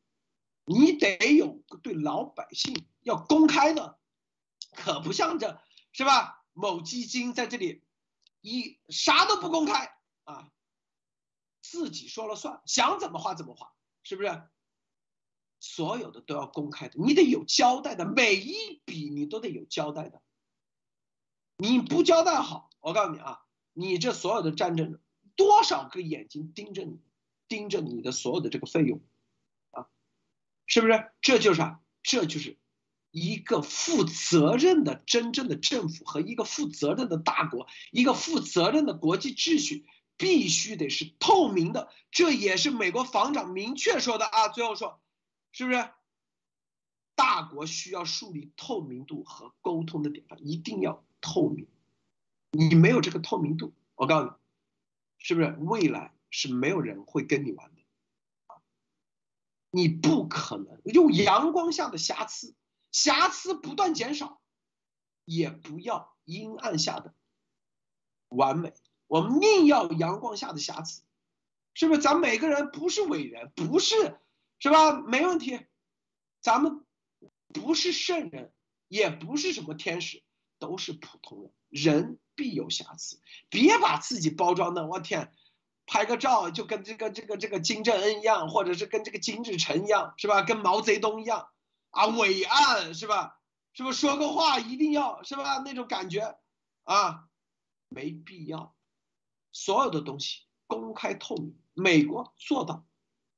你得有对老百姓要公开的，可不像这是吧？某基金在这里一啥都不公开啊，自己说了算，想怎么花怎么花，是不是？所有的都要公开的，你得有交代的，每一笔你都得有交代的。你不交代好，我告诉你啊，你这所有的战争，多少个眼睛盯着你。盯着你的所有的这个费用，啊，是不是？这就是啥？这就是一个负责任的真正的政府和一个负责任的大国，一个负责任的国际秩序必须得是透明的。这也是美国防长明确说的啊。最后说，是不是？大国需要树立透明度和沟通的典范，一定要透明。你没有这个透明度，我告诉你，是不是未来？是没有人会跟你玩的，你不可能用阳光下的瑕疵，瑕疵不断减少，也不要阴暗下的完美，我们宁要阳光下的瑕疵，是不是？咱每个人不是伟人，不是，是吧？没问题，咱们不是圣人，也不是什么天使，都是普通人，人必有瑕疵，别把自己包装的，我天，拍个照就跟这个这个这个金正恩一样，或者是跟这个金日成一样，是吧？跟毛泽东一样啊，伟岸，是吧？是不是说个话一定要是吧？那种感觉，啊，没必要。所有的东西公开透明，美国做到，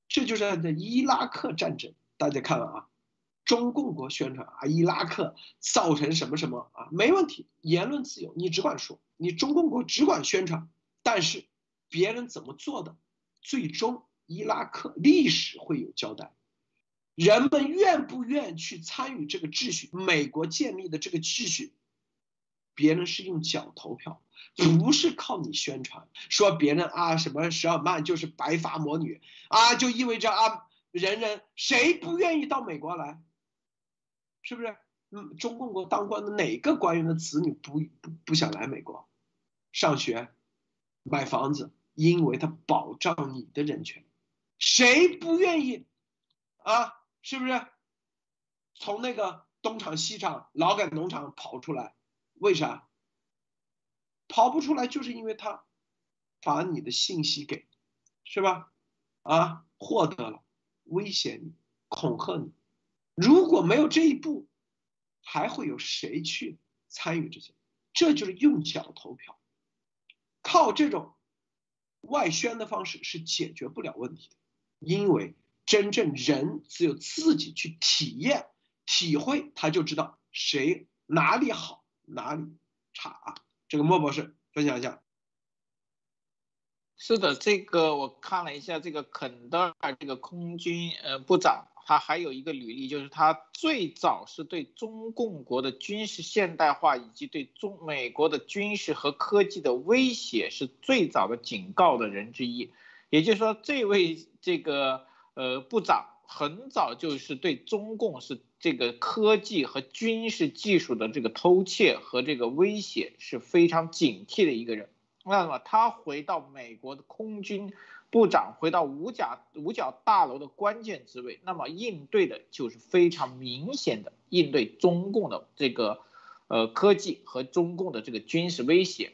这就是在伊拉克战争。大家看啊，中共国宣传啊，伊拉克造成什么什么啊，没问题，言论自由，你只管说，你中共国只管宣传，但是别人怎么做的，最终伊拉克历史会有交代。人们愿不愿去参与这个秩序？美国建立的这个秩序，别人是用脚投票，不是靠你宣传说别人啊什么十尔曼就是白发魔女啊，就意味着啊人人谁不愿意到美国来？是不是？嗯，中共国当官的哪个官员的子女不不不想来美国上学、买房子？因为他保障你的人权，谁不愿意啊？是不是从那个东厂西厂劳改农场跑出来？为啥跑不出来？就是因为他把你的信息给，是吧？啊，获得了，威胁你，恐吓你。如果没有这一步，还会有谁去参与这些？这就是用脚投票，靠这种外宣的方式是解决不了问题的，因为。真正人只有自己去体验、体会，他就知道谁哪里好，哪里差啊。这个莫博士分享一下。是的，这个我看了一下，这个肯德尔这个空军呃部长，他还有一个履历，就是他最早是对中共国的军事现代化以及对中美国的军事和科技的威胁是最早的警告的人之一。也就是说，这位这个。呃，部长很早就是对中共是这个科技和军事技术的这个偷窃和这个威胁是非常警惕的一个人。那么他回到美国的空军部长，回到五角五角大楼的关键职位，那么应对的就是非常明显的应对中共的这个呃科技和中共的这个军事威胁。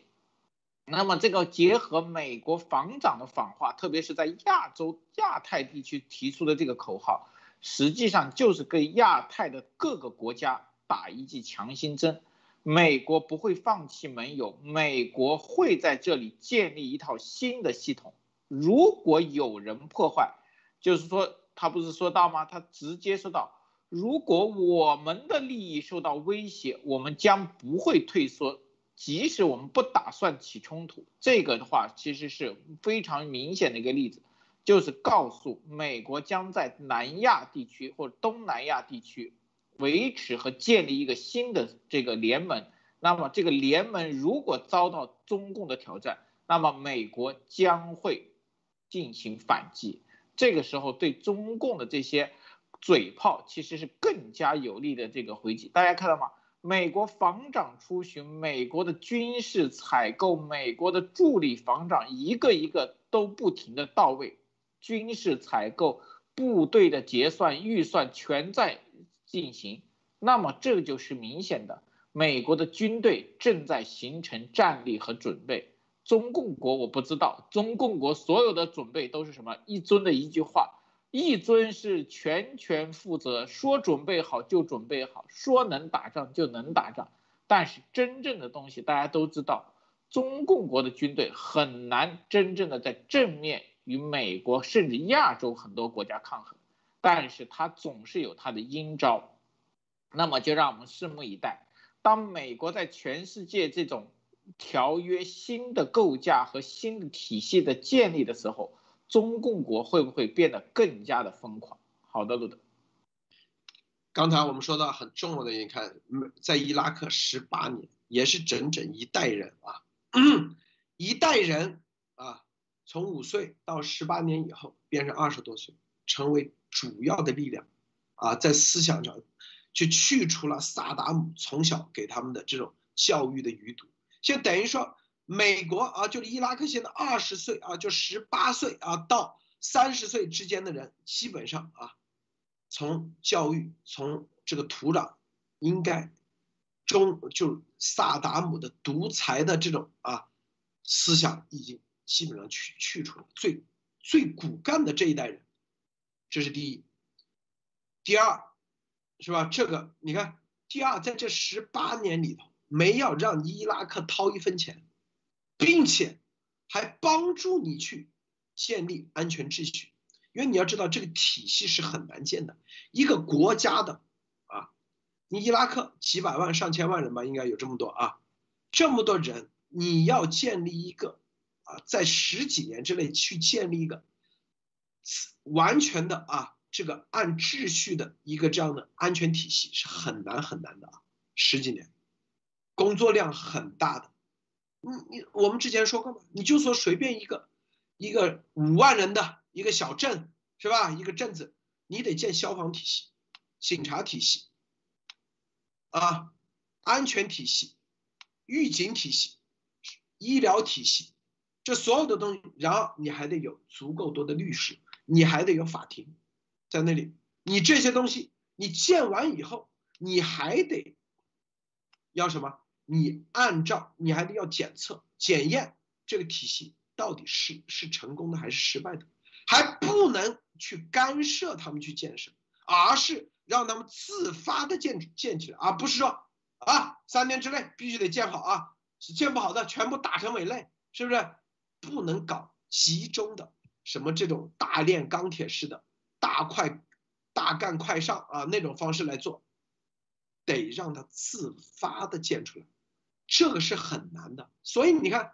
那么这个结合美国防长的访话，特别是在亚洲、亚太地区提出的这个口号，实际上就是给亚太的各个国家打一剂强心针。美国不会放弃盟友，美国会在这里建立一套新的系统。如果有人破坏，就是说他不是说到吗？他直接说到，如果我们的利益受到威胁，我们将不会退缩。即使我们不打算起冲突，这个的话其实是非常明显的一个例子，就是告诉美国将在南亚地区或者东南亚地区维持和建立一个新的这个联盟。那么这个联盟如果遭到中共的挑战，那么美国将会进行反击。这个时候对中共的这些嘴炮其实是更加有力的这个回击。大家看到吗？美国防长出巡，美国的军事采购，美国的助理防长一个一个都不停的到位，军事采购、部队的结算、预算全在进行。那么这就是明显的，美国的军队正在形成战力和准备。中共国我不知道，中共国所有的准备都是什么？一尊的一句话。一尊是全权负责，说准备好就准备好，说能打仗就能打仗。但是真正的东西大家都知道，中共国的军队很难真正的在正面与美国甚至亚洲很多国家抗衡，但是他总是有他的阴招。那么就让我们拭目以待，当美国在全世界这种条约新的构架和新的体系的建立的时候。中共国会不会变得更加的疯狂？好的，路德。刚才我们说到很重要的，你看，在伊拉克十八年，也是整整一代人啊，[clears throat] 一代人啊，从五岁到十八年以后变成二十多岁，成为主要的力量啊，在思想上就去除了萨达姆从小给他们的这种教育的余毒。现在等于说，美国啊，就是伊拉克现在二十岁啊，就十八岁啊到三十岁之间的人，基本上啊，从教育从这个土壤，应该中就萨达姆的独裁的这种啊思想已经基本上去去除了最最骨干的这一代人，这是第一。第二，是吧？这个你看，第二，在这十八年里头。没要让伊拉克掏一分钱，并且还帮助你去建立安全秩序，因为你要知道这个体系是很难建的。一个国家的啊，你伊拉克几百万上千万人吧，应该有这么多啊，这么多人，你要建立一个啊，在十几年之内去建立一个完全的啊，这个按秩序的一个这样的安全体系是很难很难的啊，十几年。工作量很大的，你你我们之前说过嘛，你就说随便一个一个五万人的一个小镇是吧？一个镇子，你得建消防体系、警察体系啊、安全体系、预警体系、医疗体系，这所有的东西，然后你还得有足够多的律师，你还得有法庭在那里，你这些东西你建完以后，你还得要什么？你按照你还得要检测检验这个体系到底是是成功的还是失败的，还不能去干涉他们去建设，而是让他们自发的建建起来，而不是说啊三年之内必须得建好啊，建不好的全部打成伪类，是不是？不能搞集中的什么这种大炼钢铁式的大快大干快上啊那种方式来做，得让他自发的建出来。这个是很难的，所以你看，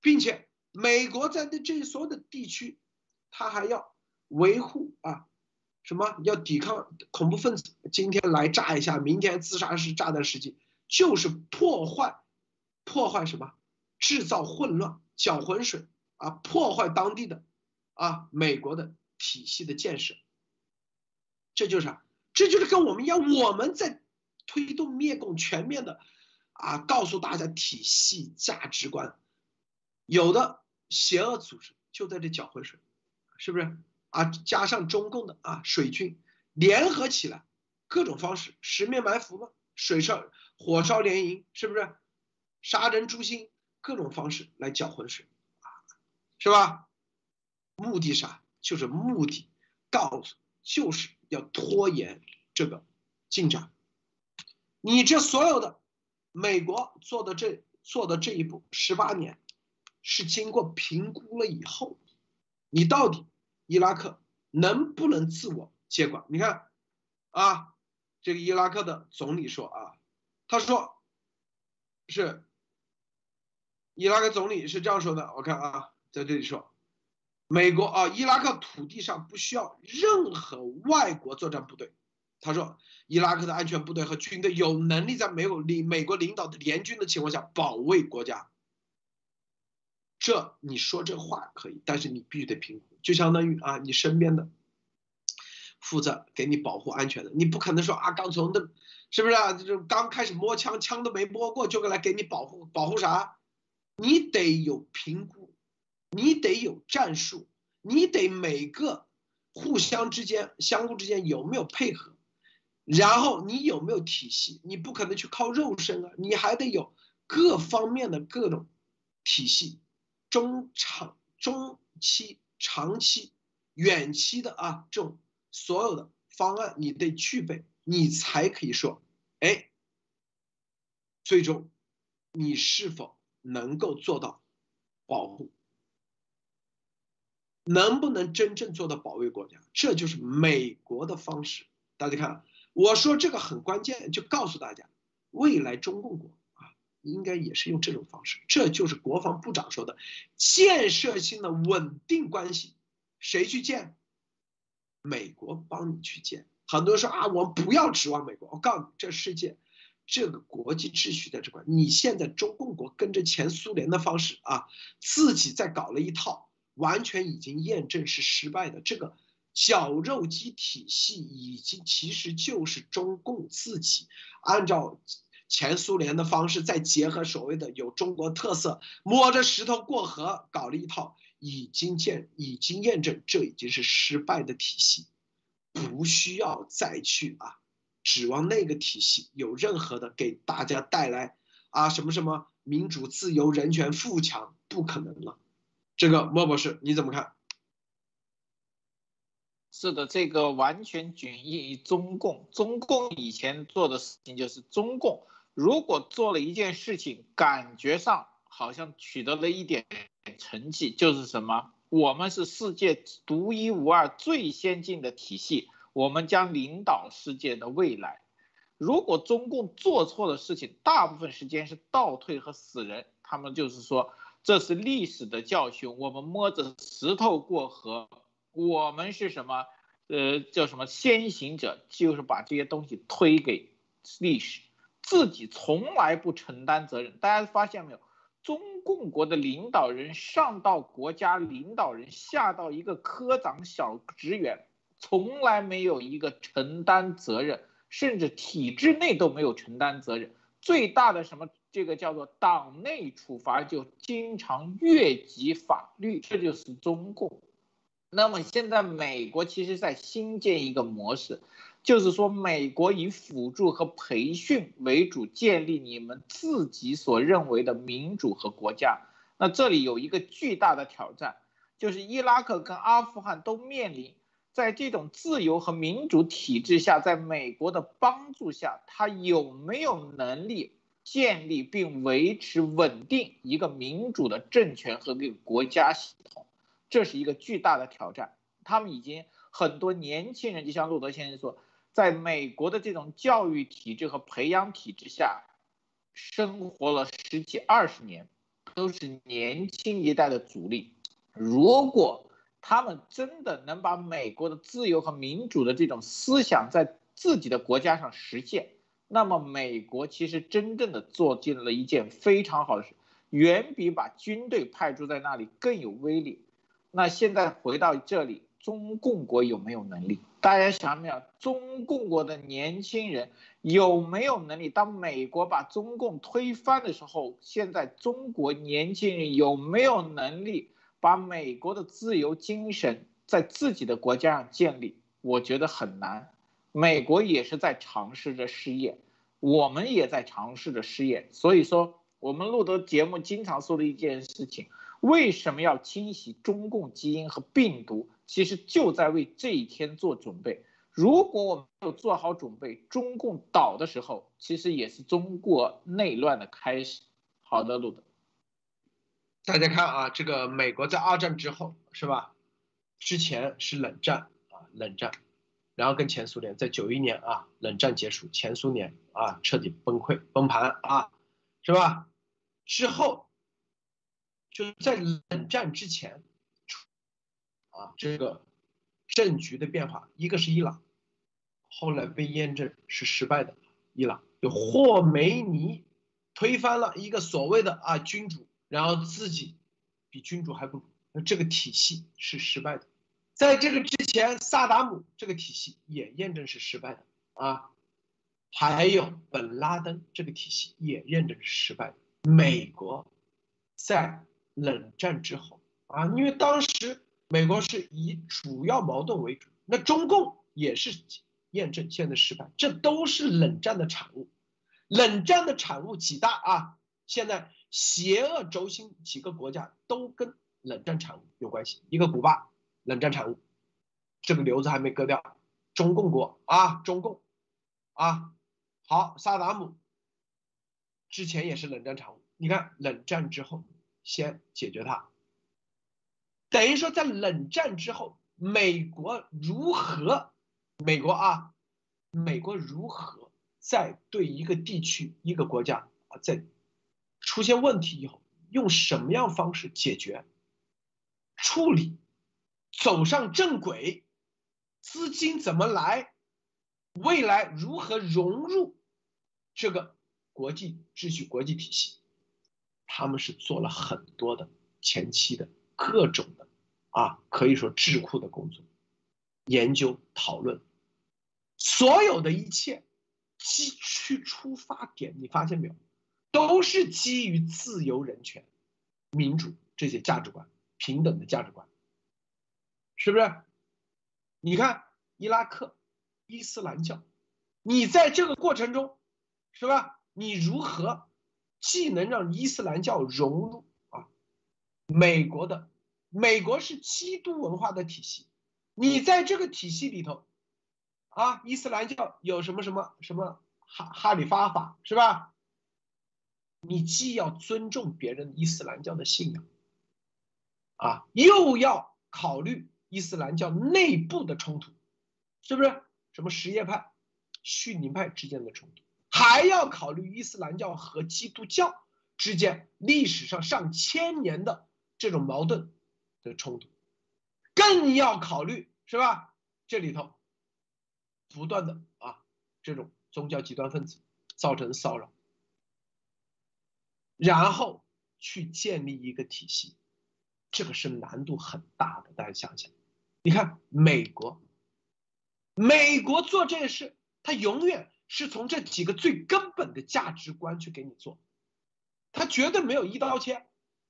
并且美国在的这所有的地区，他还要维护啊，什么要抵抗恐怖分子，今天来炸一下，明天自杀式炸弹袭击，就是破坏，破坏什么，制造混乱，搅浑水啊，破坏当地的啊美国的体系的建设，这就是？这就是跟我们一样，我们在推动灭共全面的。啊，告诉大家体系价值观，有的邪恶组织就在这搅浑水，是不是？啊，加上中共的啊水军联合起来，各种方式十面埋伏嘛，水烧火烧连营，是不是？杀人诛心，各种方式来搅浑水，啊，是吧？目的啥？就是目的，告诉就是要拖延这个进展，你这所有的。美国做的这做的这一步十八年，是经过评估了以后，你到底伊拉克能不能自我接管？你看，啊，这个伊拉克的总理说啊，他说，是伊拉克总理是这样说的，我看啊，在这里说，美国啊，伊拉克土地上不需要任何外国作战部队。他说，伊拉克的安全部队和军队有能力在没有领美国领导的联军的情况下保卫国家。这你说这话可以，但是你必须得评估，就相当于啊，你身边的负责给你保护安全的，你不可能说啊，刚从的，是不是啊？就刚开始摸枪，枪都没摸过就来给你保护，保护啥？你得有评估，你得有战术，你得每个互相之间、相互之间有没有配合？然后你有没有体系？你不可能去靠肉身啊，你还得有各方面的各种体系，中长、中期、长期、远期的啊，这种所有的方案你得具备，你才可以说，哎，最终你是否能够做到保护？能不能真正做到保卫国家？这就是美国的方式。大家看。我说这个很关键，就告诉大家，未来中共国啊，应该也是用这种方式。这就是国防部长说的，建设性的稳定关系，谁去建？美国帮你去建。很多人说啊，我们不要指望美国。我告诉你，这世界，这个国际秩序在这块，你现在中共国跟着前苏联的方式啊，自己在搞了一套，完全已经验证是失败的。这个绞肉机体系已经其实就是中共自己按照前苏联的方式，再结合所谓的有中国特色，摸着石头过河，搞了一套已经见已经验证这已经是失败的体系，不需要再去啊指望那个体系有任何的给大家带来啊什么什么民主、自由、人权、富强，不可能了。这个莫博士你怎么看？是的，这个完全迥异于中共。中共以前做的事情就是，中共如果做了一件事情，感觉上好像取得了一点成绩，就是什么？我们是世界独一无二、最先进的体系，我们将领导世界的未来。如果中共做错的事情，大部分时间是倒退和死人，他们就是说这是历史的教训，我们摸着石头过河。我们是什么？呃，叫什么先行者？就是把这些东西推给历史，自己从来不承担责任。大家发现没有？中共国的领导人，上到国家领导人，下到一个科长、小职员，从来没有一个承担责任，甚至体制内都没有承担责任。最大的什么？这个叫做党内处罚，就经常越级法律，这就是中共。那么现在美国其实在新建一个模式，就是说美国以辅助和培训为主，建立你们自己所认为的民主和国家。那这里有一个巨大的挑战，就是伊拉克跟阿富汗都面临在这种自由和民主体制下，在美国的帮助下，他有没有能力建立并维持稳定一个民主的政权和这个国家？这是一个巨大的挑战。他们已经很多年轻人，就像路德先生说，在美国的这种教育体制和培养体制下，生活了十几二十年，都是年轻一代的主力。如果他们真的能把美国的自由和民主的这种思想在自己的国家上实现，那么美国其实真正的做进了一件非常好的事，远比把军队派驻在那里更有威力。那现在回到这里，中共国有没有能力？大家想想？中共国的年轻人有没有能力？当美国把中共推翻的时候，现在中国年轻人有没有能力把美国的自由精神在自己的国家上建立？我觉得很难。美国也是在尝试着试验，我们也在尝试着试验。所以说，我们录的节目经常说的一件事情。为什么要清洗中共基因和病毒？其实就在为这一天做准备。如果我们没有做好准备，中共倒的时候，其实也是中国内乱的开始。好的，路德，大家看啊，这个美国在二战之后是吧？之前是冷战啊，冷战，然后跟前苏联在九一年啊，冷战结束，前苏联啊彻底崩溃崩盘啊，是吧？之后。就在冷战之前，啊，这个政局的变化，一个是伊朗，后来被验证是失败的，伊朗就霍梅尼推翻了一个所谓的啊君主，然后自己比君主还不如，那这个体系是失败的。在这个之前，萨达姆这个体系也验证是失败的啊，还有本拉登这个体系也验证是失败的。美国在冷战之后啊，因为当时美国是以主要矛盾为主，那中共也是验证现在失败，这都是冷战的产物。冷战的产物几大啊？现在邪恶轴心几个国家都跟冷战产物有关系。一个古巴，冷战产物，这个瘤子还没割掉。中共国啊，中共啊，好，萨达姆之前也是冷战产物。你看冷战之后。先解决它，等于说在冷战之后，美国如何？美国啊，美国如何在对一个地区、一个国家啊，在出现问题以后，用什么样方式解决、处理、走上正轨？资金怎么来？未来如何融入这个国际秩序、国际体系？他们是做了很多的前期的各种的啊，可以说智库的工作，研究讨论，所有的一切基去出发点，你发现没有，都是基于自由、人权、民主这些价值观，平等的价值观，是不是？你看伊拉克伊斯兰教，你在这个过程中，是吧？你如何既能让伊斯兰教融入啊美国的？美国是基督文化的体系。你在这个体系里头，啊，伊斯兰教有什么什么什么哈哈里发法是吧？你既要尊重别人伊斯兰教的信仰，啊，又要考虑伊斯兰教内部的冲突，是不是？什么什叶派、逊尼派之间的冲突，还要考虑伊斯兰教和基督教之间历史上上千年的这种矛盾的冲突。更要考虑是吧？这里头不断的啊，这种宗教极端分子造成骚扰，然后去建立一个体系，这个是难度很大的。大家想想，你看美国，美国做这件事，他永远是从这几个最根本的价值观去给你做，他绝对没有一刀切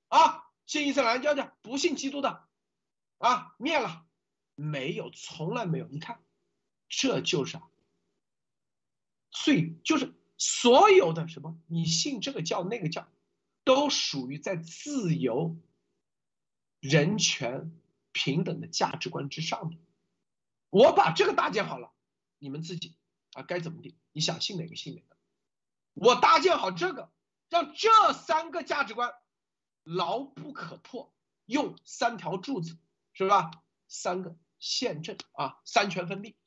啊，信伊斯兰教的，不信基督的。啊，灭了，没有，从来没有。你看，这就是啊，最就是所有的什么，你信这个教那个教，都属于在自由、人权、平等的价值观之上的。我把这个搭建好了，你们自己啊该怎么地，你想信哪个信哪个。我搭建好这个，让这三个价值观牢不可破，用三条柱子。是吧？三个宪政啊，三权分立，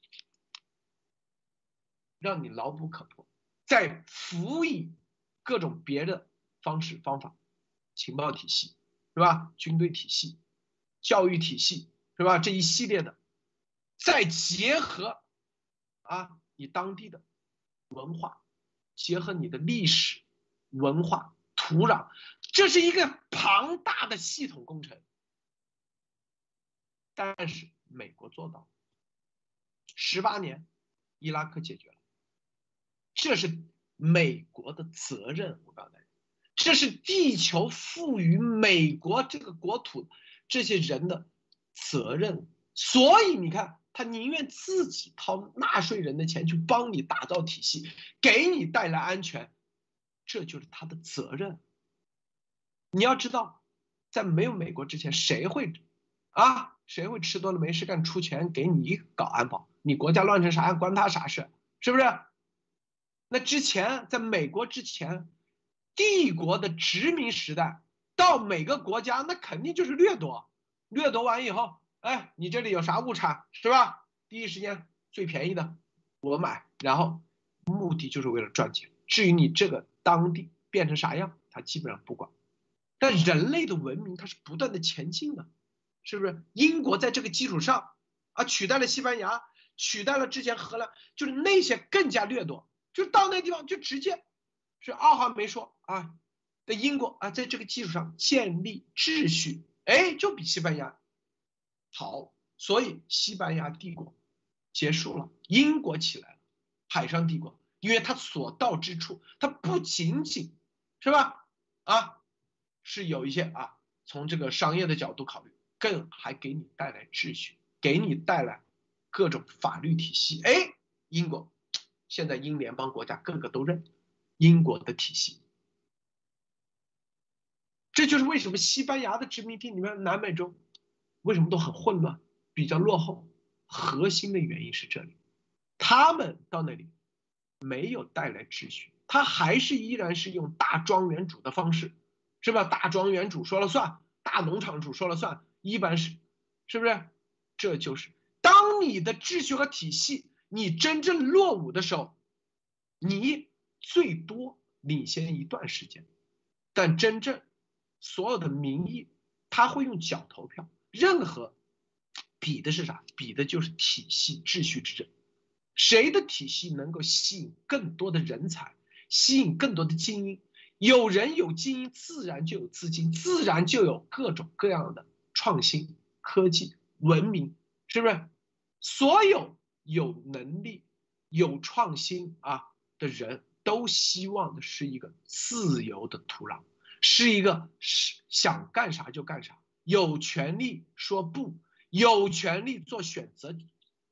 让你牢不可破。再辅以各种别的方式方法，情报体系是吧？军队体系、教育体系是吧？这一系列的，再结合啊，你当地的文化，结合你的历史文化土壤，这是一个庞大的系统工程。但是美国做到，十八年，伊拉克解决了，这是美国的责任。我告诉大家，这是地球赋予美国这个国土这些人的责任。所以你看，他宁愿自己掏纳税人的钱去帮你打造体系，给你带来安全，这就是他的责任。你要知道，在没有美国之前，谁会啊？谁会吃多了没事干出钱给你搞安保？你国家乱成啥样，关他啥事？是不是？那之前在美国之前，帝国的殖民时代，到每个国家那肯定就是掠夺，掠夺完以后，哎，你这里有啥物产是吧？第一时间最便宜的我买，然后目的就是为了赚钱。至于你这个当地变成啥样，他基本上不管。但人类的文明它是不断的前进的。是不是英国在这个基础上啊取代了西班牙，取代了之前荷兰，就是那些更加掠夺，就到那地方就直接是二话没说啊，在英国啊在这个基础上建立秩序，哎，就比西班牙好，所以西班牙帝国结束了，英国起来了，海上帝国，因为它所到之处，它不仅仅是吧啊，是有一些啊从这个商业的角度考虑。更还给你带来秩序，给你带来各种法律体系。哎，英国现在英联邦国家个个都认英国的体系，这就是为什么西班牙的殖民地里面南美洲为什么都很混乱，比较落后。核心的原因是这里，他们到那里没有带来秩序，他还是依然是用大庄园主的方式，是吧？大庄园主说了算，大农场主说了算。一般是，是不是？这就是当你的秩序和体系你真正落伍的时候，你最多领先一段时间，但真正所有的民意他会用脚投票。任何比的是啥？比的就是体系秩序之争。谁的体系能够吸引更多的人才，吸引更多的精英？有人有精英，自然就有资金，自然就有各种各样的。创新科技文明是不是？所有有能力、有创新啊的人都希望的是一个自由的土壤，是一个是想干啥就干啥，有权利说不，有权利做选择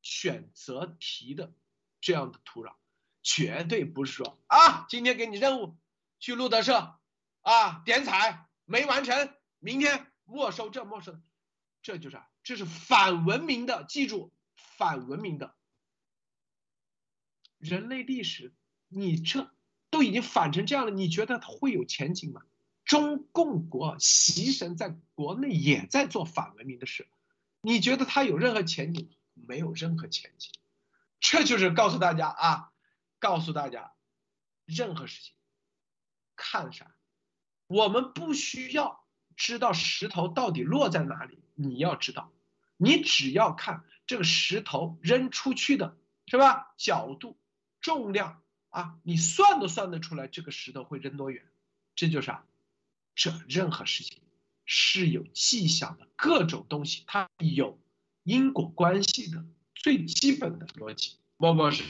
选择题的这样的土壤，绝对不是说啊，今天给你任务去路德社啊点彩没完成，明天没收这没收，这就是这是反文明的，记住。反文明的人类历史，你这都已经反成这样了，你觉得它会有前景吗？中共国习神在国内也在做反文明的事，你觉得他有任何前景？没有任何前景。这就是告诉大家啊，告诉大家，任何事情看啥，我们不需要知道石头到底落在哪里，你要知道，你只要看。这个石头扔出去的是吧？角度、重量啊，你算都算得出来，这个石头会扔多远？这就是啊，这任何事情是有迹象的，各种东西它有因果关系的最基本的逻辑。莫博士，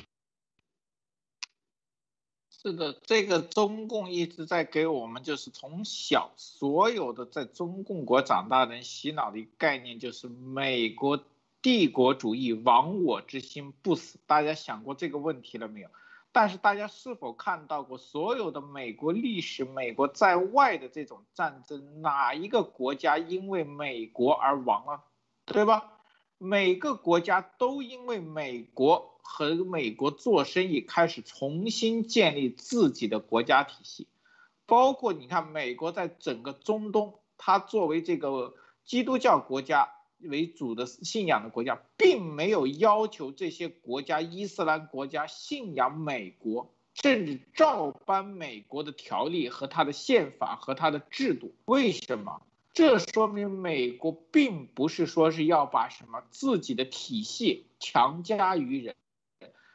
是的，这个中共一直在给我们，就是从小所有的在中共国长大的人洗脑的一个概念，就是美国。帝国主义亡我之心不死，大家想过这个问题了没有？但是大家是否看到过所有的美国历史，美国在外的这种战争，哪一个国家因为美国而亡了，对吧？每个国家都因为美国和美国做生意，开始重新建立自己的国家体系，包括你看，美国在整个中东，它作为这个基督教国家。为主的信仰的国家，并没有要求这些国家伊斯兰国家信仰美国，甚至照搬美国的条例和他的宪法和他的制度。为什么？这说明美国并不是说是要把什么自己的体系强加于人，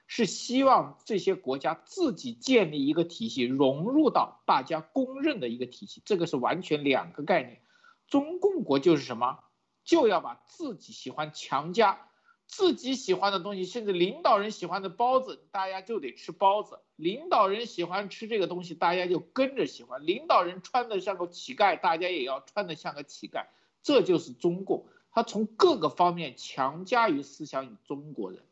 是希望这些国家自己建立一个体系，融入到大家公认的一个体系。这个是完全两个概念。中共国就是什么？就要把自己喜欢强加，自己喜欢的东西，甚至领导人喜欢的包子，大家就得吃包子；领导人喜欢吃这个东西，大家就跟着喜欢；领导人穿的像个乞丐，大家也要穿的像个乞丐。这就是中共，他从各个方面强加于思想与中国人。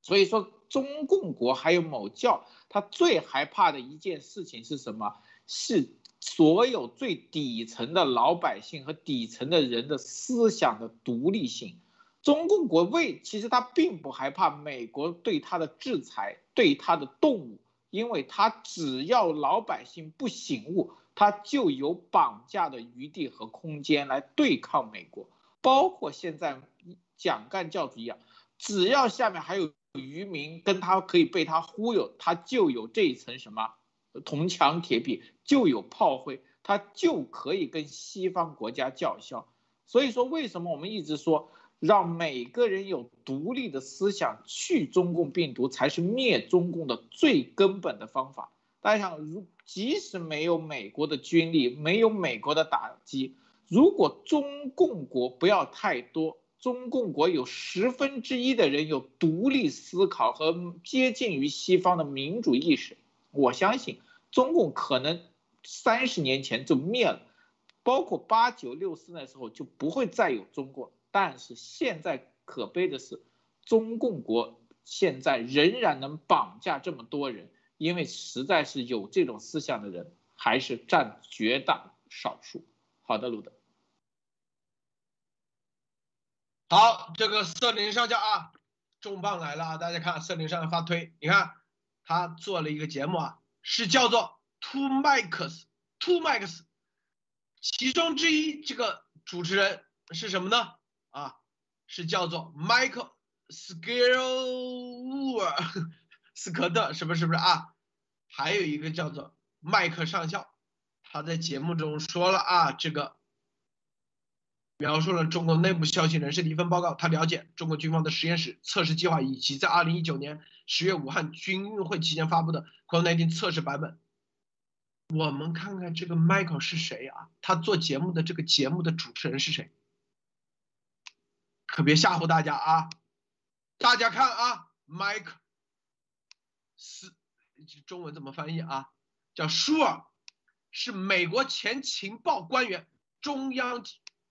所以说，中共国还有某教，他最害怕的一件事情是什么？是。所有最底层的老百姓和底层的人的思想的独立性，中共国为其实他并不害怕美国对他的制裁，对他的动武，因为他只要老百姓不醒悟，他就有绑架的余地和空间来对抗美国。包括现在蒋干教主一样，只要下面还有渔民跟他可以被他忽悠，他就有这一层什么。铜墙铁壁就有炮灰，他就可以跟西方国家叫嚣。所以说，为什么我们一直说让每个人有独立的思想，去中共病毒才是灭中共的最根本的方法？大家想，如即使没有美国的军力，没有美国的打击，如果中共国不要太多，中共国有十分之一的人有独立思考和接近于西方的民主意识。我相信中共可能三十年前就灭了，包括八九六四那时候就不会再有中国。但是现在可悲的是，中共国现在仍然能绑架这么多人，因为实在是有这种思想的人还是占绝大少数。好的，鲁德。好，这个色林上将啊，重磅来了啊！大家看色林上校发推，你看。他做了一个节目啊，是叫做 Two Mics，Two Mics，其中之一这个主持人是什么呢？啊，是叫做 Michael s c a r w a r 斯科特，是不是？是不是啊？还有一个叫做麦克上校，他在节目中说了啊，这个。描述了中国内部消息人士的一份报告。他了解中国军方的实验室测试计划以及在2019年10月武汉军运会期间发布的 COVID-19 测试版本。我们看看这个 Michael 是谁啊？他做节目的这个节目的主持人是谁？可别吓唬大家啊！大家看啊，，Mike 是，中文怎么翻译啊？叫舒尔，是美国前情报官员，中央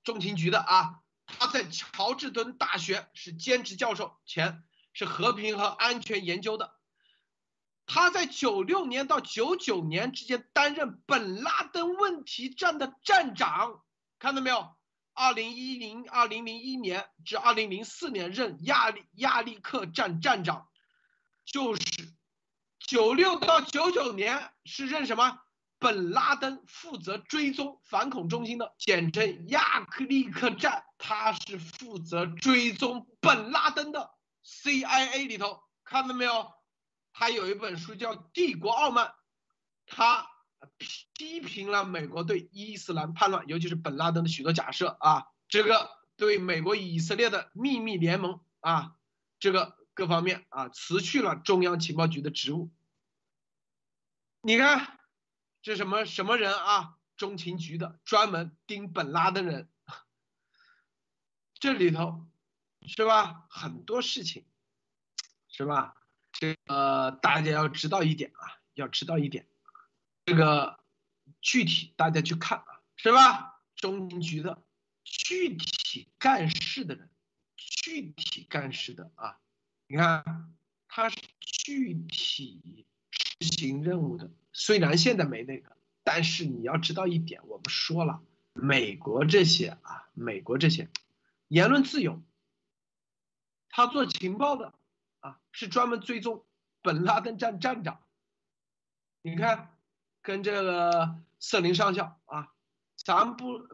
中情局的啊。他在乔治敦大学是兼职教授，前是和平和安全研究的。他在九六年到九九年之间担任本拉登问题站的站长，看到没有？二零一零二零零一年至二零零四年任亚利亚利克站站长，就是九六到九九年是任什么？本拉登负责追踪反恐中心的，简称亚克利克站，他是负责追踪本拉登的 CIA 里头，看到没有？他有一本书叫《帝国傲慢》，他批评了美国对伊斯兰叛乱，尤其是本拉登的许多假设啊，这个对美国以色列的秘密联盟啊，这个各方面啊辞去了中央情报局的职务。你看这什么什么人啊？中情局的，专门盯本拉登人，这里头是吧？很多事情是吧？这个大家要知道一点啊，要知道一点，这个具体大家去看啊，是吧？中情局的具体干事的人，具体干事的啊，你看他是具体执行任务的。虽然现在没那个，但是你要知道一点，我们说了，美国这些啊，美国这些言论自由，他做情报的。啊，是专门追踪本拉登站站长。你看，跟这个瑟林上校啊，咱不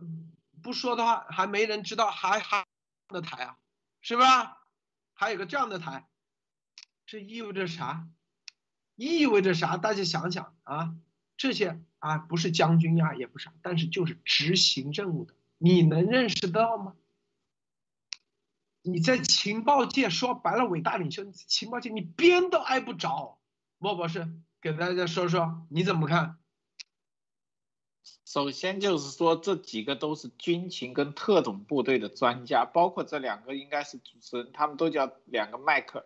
不说的话，还没人知道还还的台啊，是吧？还有个这样的台，这意味着啥？意味着啥？大家想想啊，这些啊不是将军呀，也不是，但是就是执行任务的，你能认识到吗？你在情报界说白了，伟大领袖，情报界你边都挨不着。莫博士给大家说说你怎么看？首先就是说，这几个都是军情跟特种部队的专家，包括这两个应该是主持人，他们都叫两个麦克。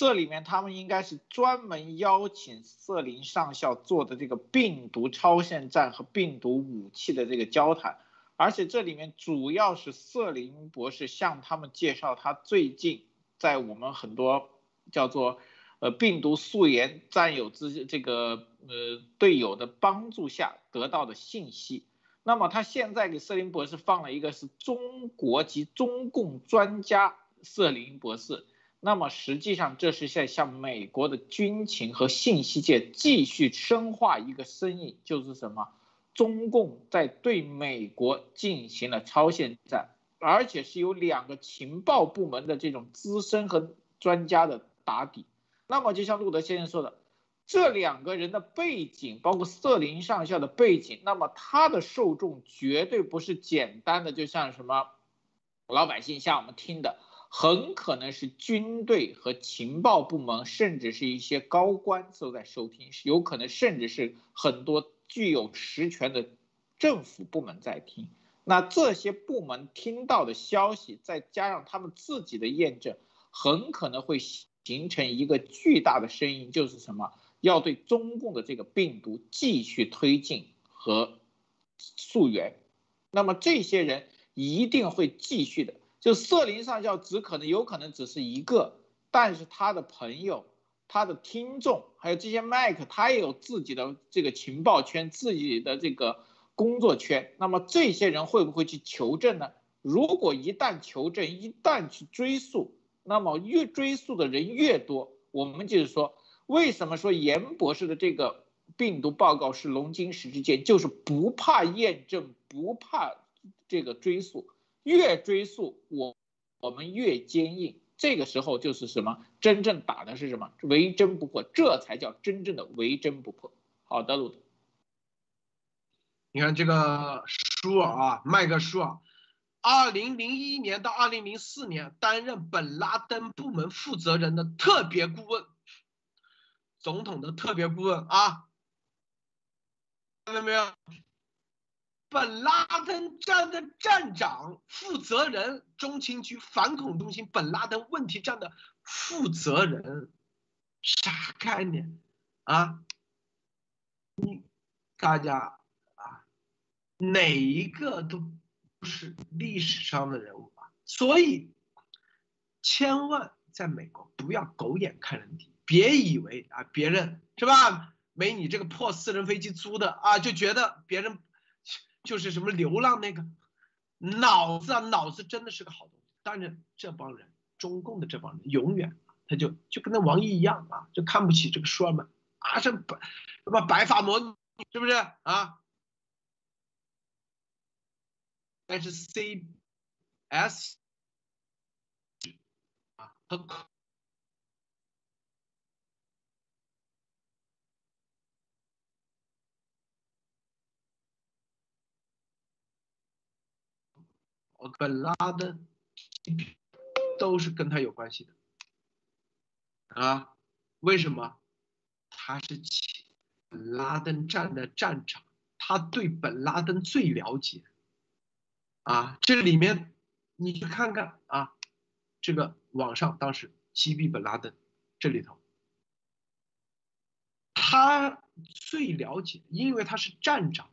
这里面他们应该是专门邀请瑟林上校做的这个病毒超限战和病毒武器的这个交谈。而且这里面主要是瑟林博士向他们介绍他最近在我们很多叫做呃病毒溯源战友之这个呃队友的帮助下得到的信息。那么他现在给瑟林博士放了一个是中国籍中共专家瑟林博士。那么实际上这是在向美国的军情和信息界继续深化一个生意，就是什么？中共在对美国进行了超限战，而且是有两个情报部门的这种资深和专家的打底。那么，就像路德先生说的，这两个人的背景，包括瑟林上校的背景，那么他的受众绝对不是简单的，就像什么老百姓像我们听的，很可能是军队和情报部门，甚至是一些高官都在收听，有可能甚至是很多。具有实权的政府部门在听，那这些部门听到的消息，再加上他们自己的验证，很可能会形成一个巨大的声音，就是什么？要对中共的这个病毒继续推进和溯源。那么这些人一定会继续的。就瑟林上校只可能有可能只是一个，但是他的朋友。他的听众还有这些麦克，他也有自己的这个情报圈，自己的这个工作圈。那么这些人会不会去求证呢？如果一旦求证，一旦去追溯，那么越追溯的人越多。我们就是说，为什么说严博士的这个病毒报告是龙晶石之剑，就是不怕验证，不怕这个追溯，越追溯我我们越坚硬。这个时候就是什么？真正打的是什么？为真不破，这才叫真正的为真不破。好的，路德，你看这个舒尔啊，麦克舒尔，二零零一年到二零零四年担任本拉登部门负责人的特别顾问，总统的特别顾问啊，看到没有？本拉登站的站长、负责人，中情局反恐中心本拉登问题站的负责人，啥概念啊？你大家啊，哪一个都不是历史上的人物啊，所以千万在美国不要狗眼看人低，别以为啊别人是吧？没你这个破私人飞机租的啊，就觉得别人就是什么流浪那个脑子啊，脑子真的是个好东西。但是这帮人，中共的这帮人，永远他就就跟那王毅一样啊，就看不起这个舒尔曼啊，这白什么白发魔女是不是啊？但是 C S 啊和。本拉登都是跟他有关系的啊？为什么？他是本拉登站的站长，他对本拉登最了解啊。这里面你去看看啊，这个网上当时击毙本拉登，这里头他最了解，因为他是站长，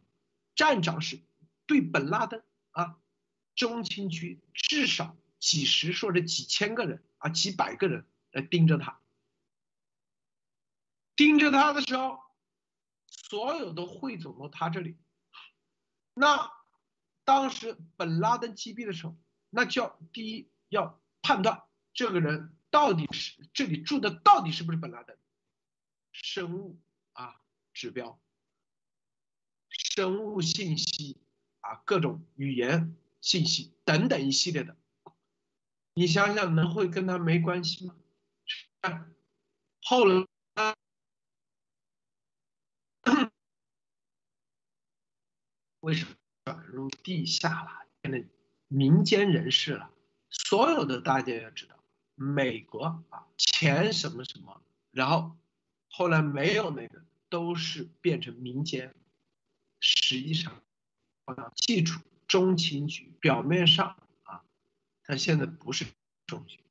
站长是对本拉登啊。中情局至少几十，或者几千个人啊，几百个人来盯着他。盯着他的时候，所有都汇总到他这里。那当时本拉登击毙的时候，那叫第一要判断这个人到底是这里住的到底是不是本拉登，生物啊指标，生物信息啊各种语言。信息等等一系列的，你想想能会跟他没关系吗？后来 [clears throat] 为什么转入地下了？变成民间人士了？所有的大家要知道，美国啊，钱什么什么，然后后来没有那个，都是变成民间。实际上，要记住。中情局表面上啊，他现在不是中情局，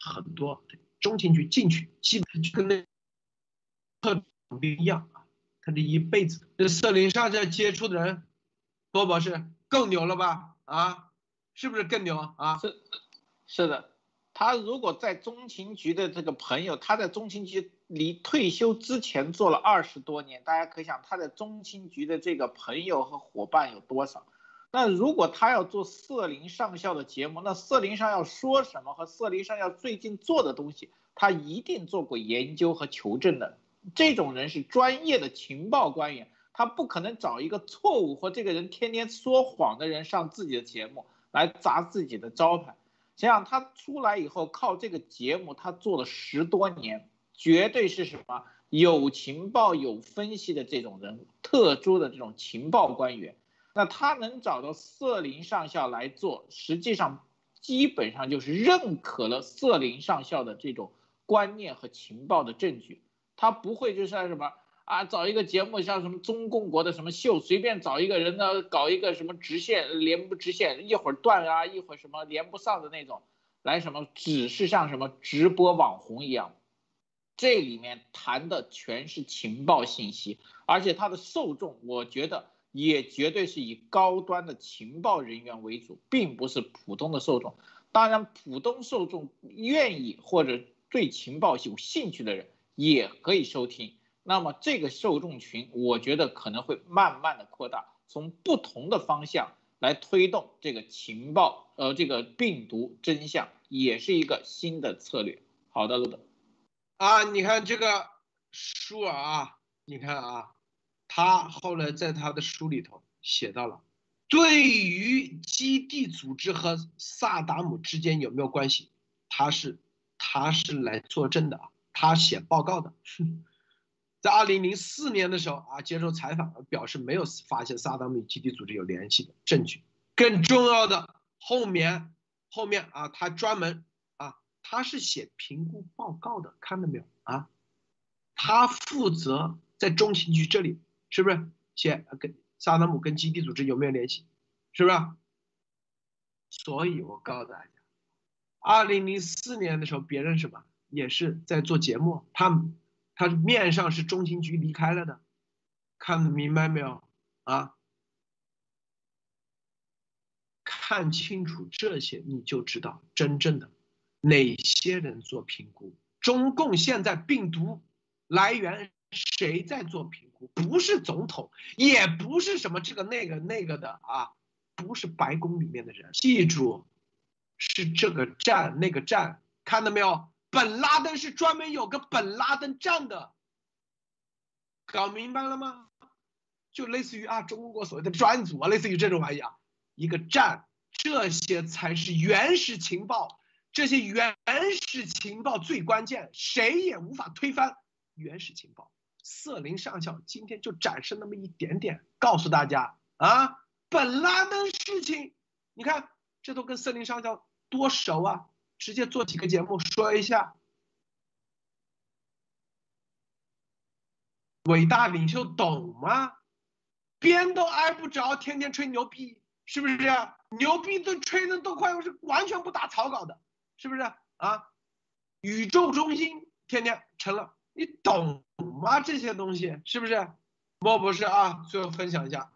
很多中情局进去基本就跟那特种兵一样啊，他这一辈子这瑟林上校接触的人，多博士更牛了吧？啊，是不是更牛啊？是，是的，他如果在中情局的这个朋友，他在中情局离退休之前做了二十多年，大家可想他在中情局的这个朋友和伙伴有多少？那如果他要做瑟林上校的节目，那瑟林上校说什么和瑟林上校最近做的东西，他一定做过研究和求证的。这种人是专业的情报官员，他不可能找一个错误或这个人天天说谎的人上自己的节目来砸自己的招牌。想想他出来以后靠这个节目，他做了十多年，绝对是什么有情报有分析的这种人，特殊的这种情报官员。那他能找到瑟林上校来做，实际上基本上就是认可了瑟林上校的这种观念和情报的证据。他不会就像什么啊，找一个节目像什么中共国的什么秀，随便找一个人呢，搞一个什么直线连不直线，一会儿断啊，一会儿什么连不上的那种，来什么只是像什么直播网红一样。这里面谈的全是情报信息，而且他的受众，我觉得。也绝对是以高端的情报人员为主，并不是普通的受众。当然，普通受众愿意或者对情报有兴趣的人也可以收听。那么，这个受众群，我觉得可能会慢慢的扩大，从不同的方向来推动这个情报，呃，这个病毒真相，也是一个新的策略。好的，路德。啊，你看这个书啊，你看啊。他后来在他的书里头写到了，对于基地组织和萨达姆之间有没有关系，他是他是来作证的啊，他写报告的，[laughs] 在二零零四年的时候啊，接受采访表示没有发现萨达姆与基地组织有联系的证据。更重要的后面后面啊，他专门啊，他是写评估报告的，看到没有啊？他负责在中情局这里。是不是写跟萨达姆跟基地组织有没有联系？是不是？所以我告诉大家，二零零四年的时候，别人什么也是在做节目，他他面上是中情局离开了的，看得明白没有啊？看清楚这些，你就知道真正的哪些人做评估。中共现在病毒来源谁在做评估？不是总统，也不是什么这个那个那个的啊。不是白宫里面的人，记住，是这个站那个站，看到没有？本拉登是专门有个本拉登站的，搞明白了吗？就类似于啊，中国所谓的专组啊，类似于这种玩意啊，一个站，这些才是原始情报，这些原始情报最关键，谁也无法推翻原始情报。瑟林上校今天就展示那么一点点，告诉大家啊。本拉登事情，你看这都跟瑟林上校多熟啊！直接做几个节目说一下，伟大领袖懂吗？边都挨不着，天天吹牛逼，是不是这样？牛逼都吹的都快是完全不打草稿的，是不是啊？宇宙中心天天成了，你懂啊？这些东西是不是？莫博士啊，最后分享一下。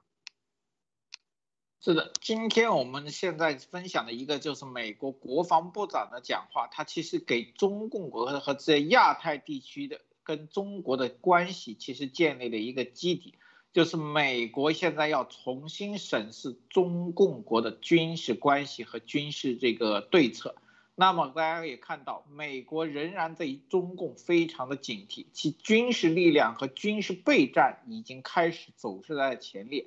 是的，今天我们现在分享的一个就是美国国防部长的讲话，他其实给中共国和这亚太地区的跟中国的关系其实建立了一个基底，就是美国现在要重新审视中共国的军事关系和军事这个对策。那么大家也看到，美国仍然对中共非常的警惕，其军事力量和军事备战已经开始走势在前列。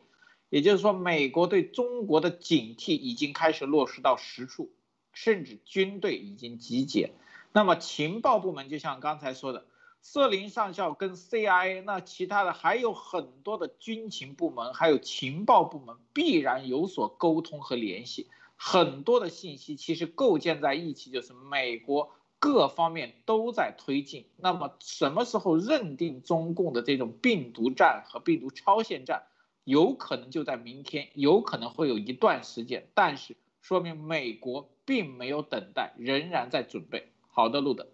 也就是说，美国对中国的警惕已经开始落实到实处，甚至军队已经集结。那么情报部门就像刚才说的，瑟林上校跟 CIA，那其他的还有很多的军情部门，还有情报部门必然有所沟通和联系。很多的信息其实构建在一起，就是美国各方面都在推进。那么什么时候认定中共的这种病毒战和病毒超限战？有可能就在明天，有可能会有一段时间，但是说明美国并没有等待，仍然在准备。好的，路德，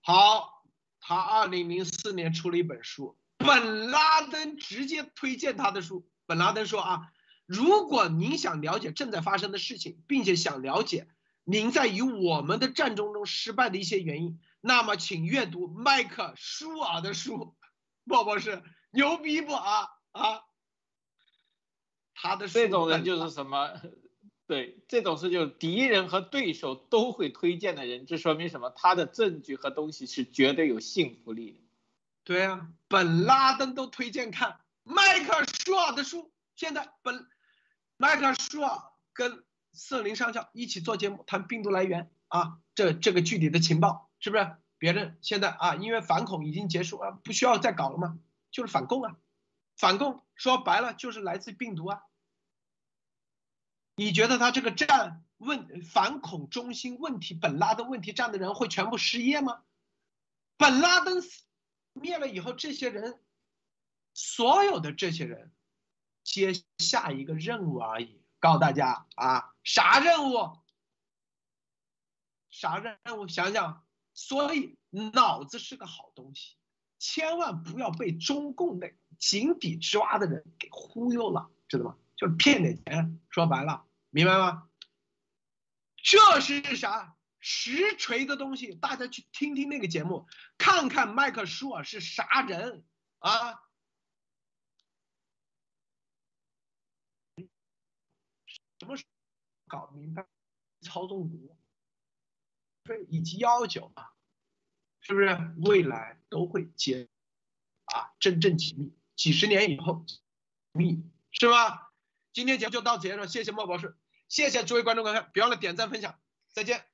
好，他二零零四年出了一本书，本拉登直接推荐他的书。本拉登说啊，如果您想了解正在发生的事情，并且想了解您在与我们的战争中失败的一些原因，那么请阅读麦克舒尔的书。莫博士，牛逼不啊啊？他的这种人就是什么？对，这种是就是敌人和对手都会推荐的人，这说明什么？他的证据和东西是绝对有信服力的。对啊，本拉登都推荐看迈克舒尔的书。现在本麦克尔舒尔跟瑟林上校一起做节目，谈病毒来源啊，这这个具体的情报是不是？别人现在啊，因为反恐已经结束啊，不需要再搞了吗？就是反共啊。反共说白了就是来自病毒啊！你觉得他这个站问反恐中心问题本拉登问题站的人会全部失业吗？本拉登死灭了以后，这些人所有的这些人接下一个任务而已。告诉大家啊，啥任务？啥任务？想想。所以脑子是个好东西，千万不要被中共的。井底之蛙的人给忽悠了，知道吗？就骗点钱，说白了，明白吗？这是啥实锤的东西？大家去听听那个节目，看看麦克舒尔是啥人啊？什么搞明白？操纵股，对，以及幺九啊，是不是未来都会解啊？真正解密。几十年以后，密是吧？今天节目就到此结束，谢谢莫博士，谢谢诸位观众观看，别忘了点赞分享，再见。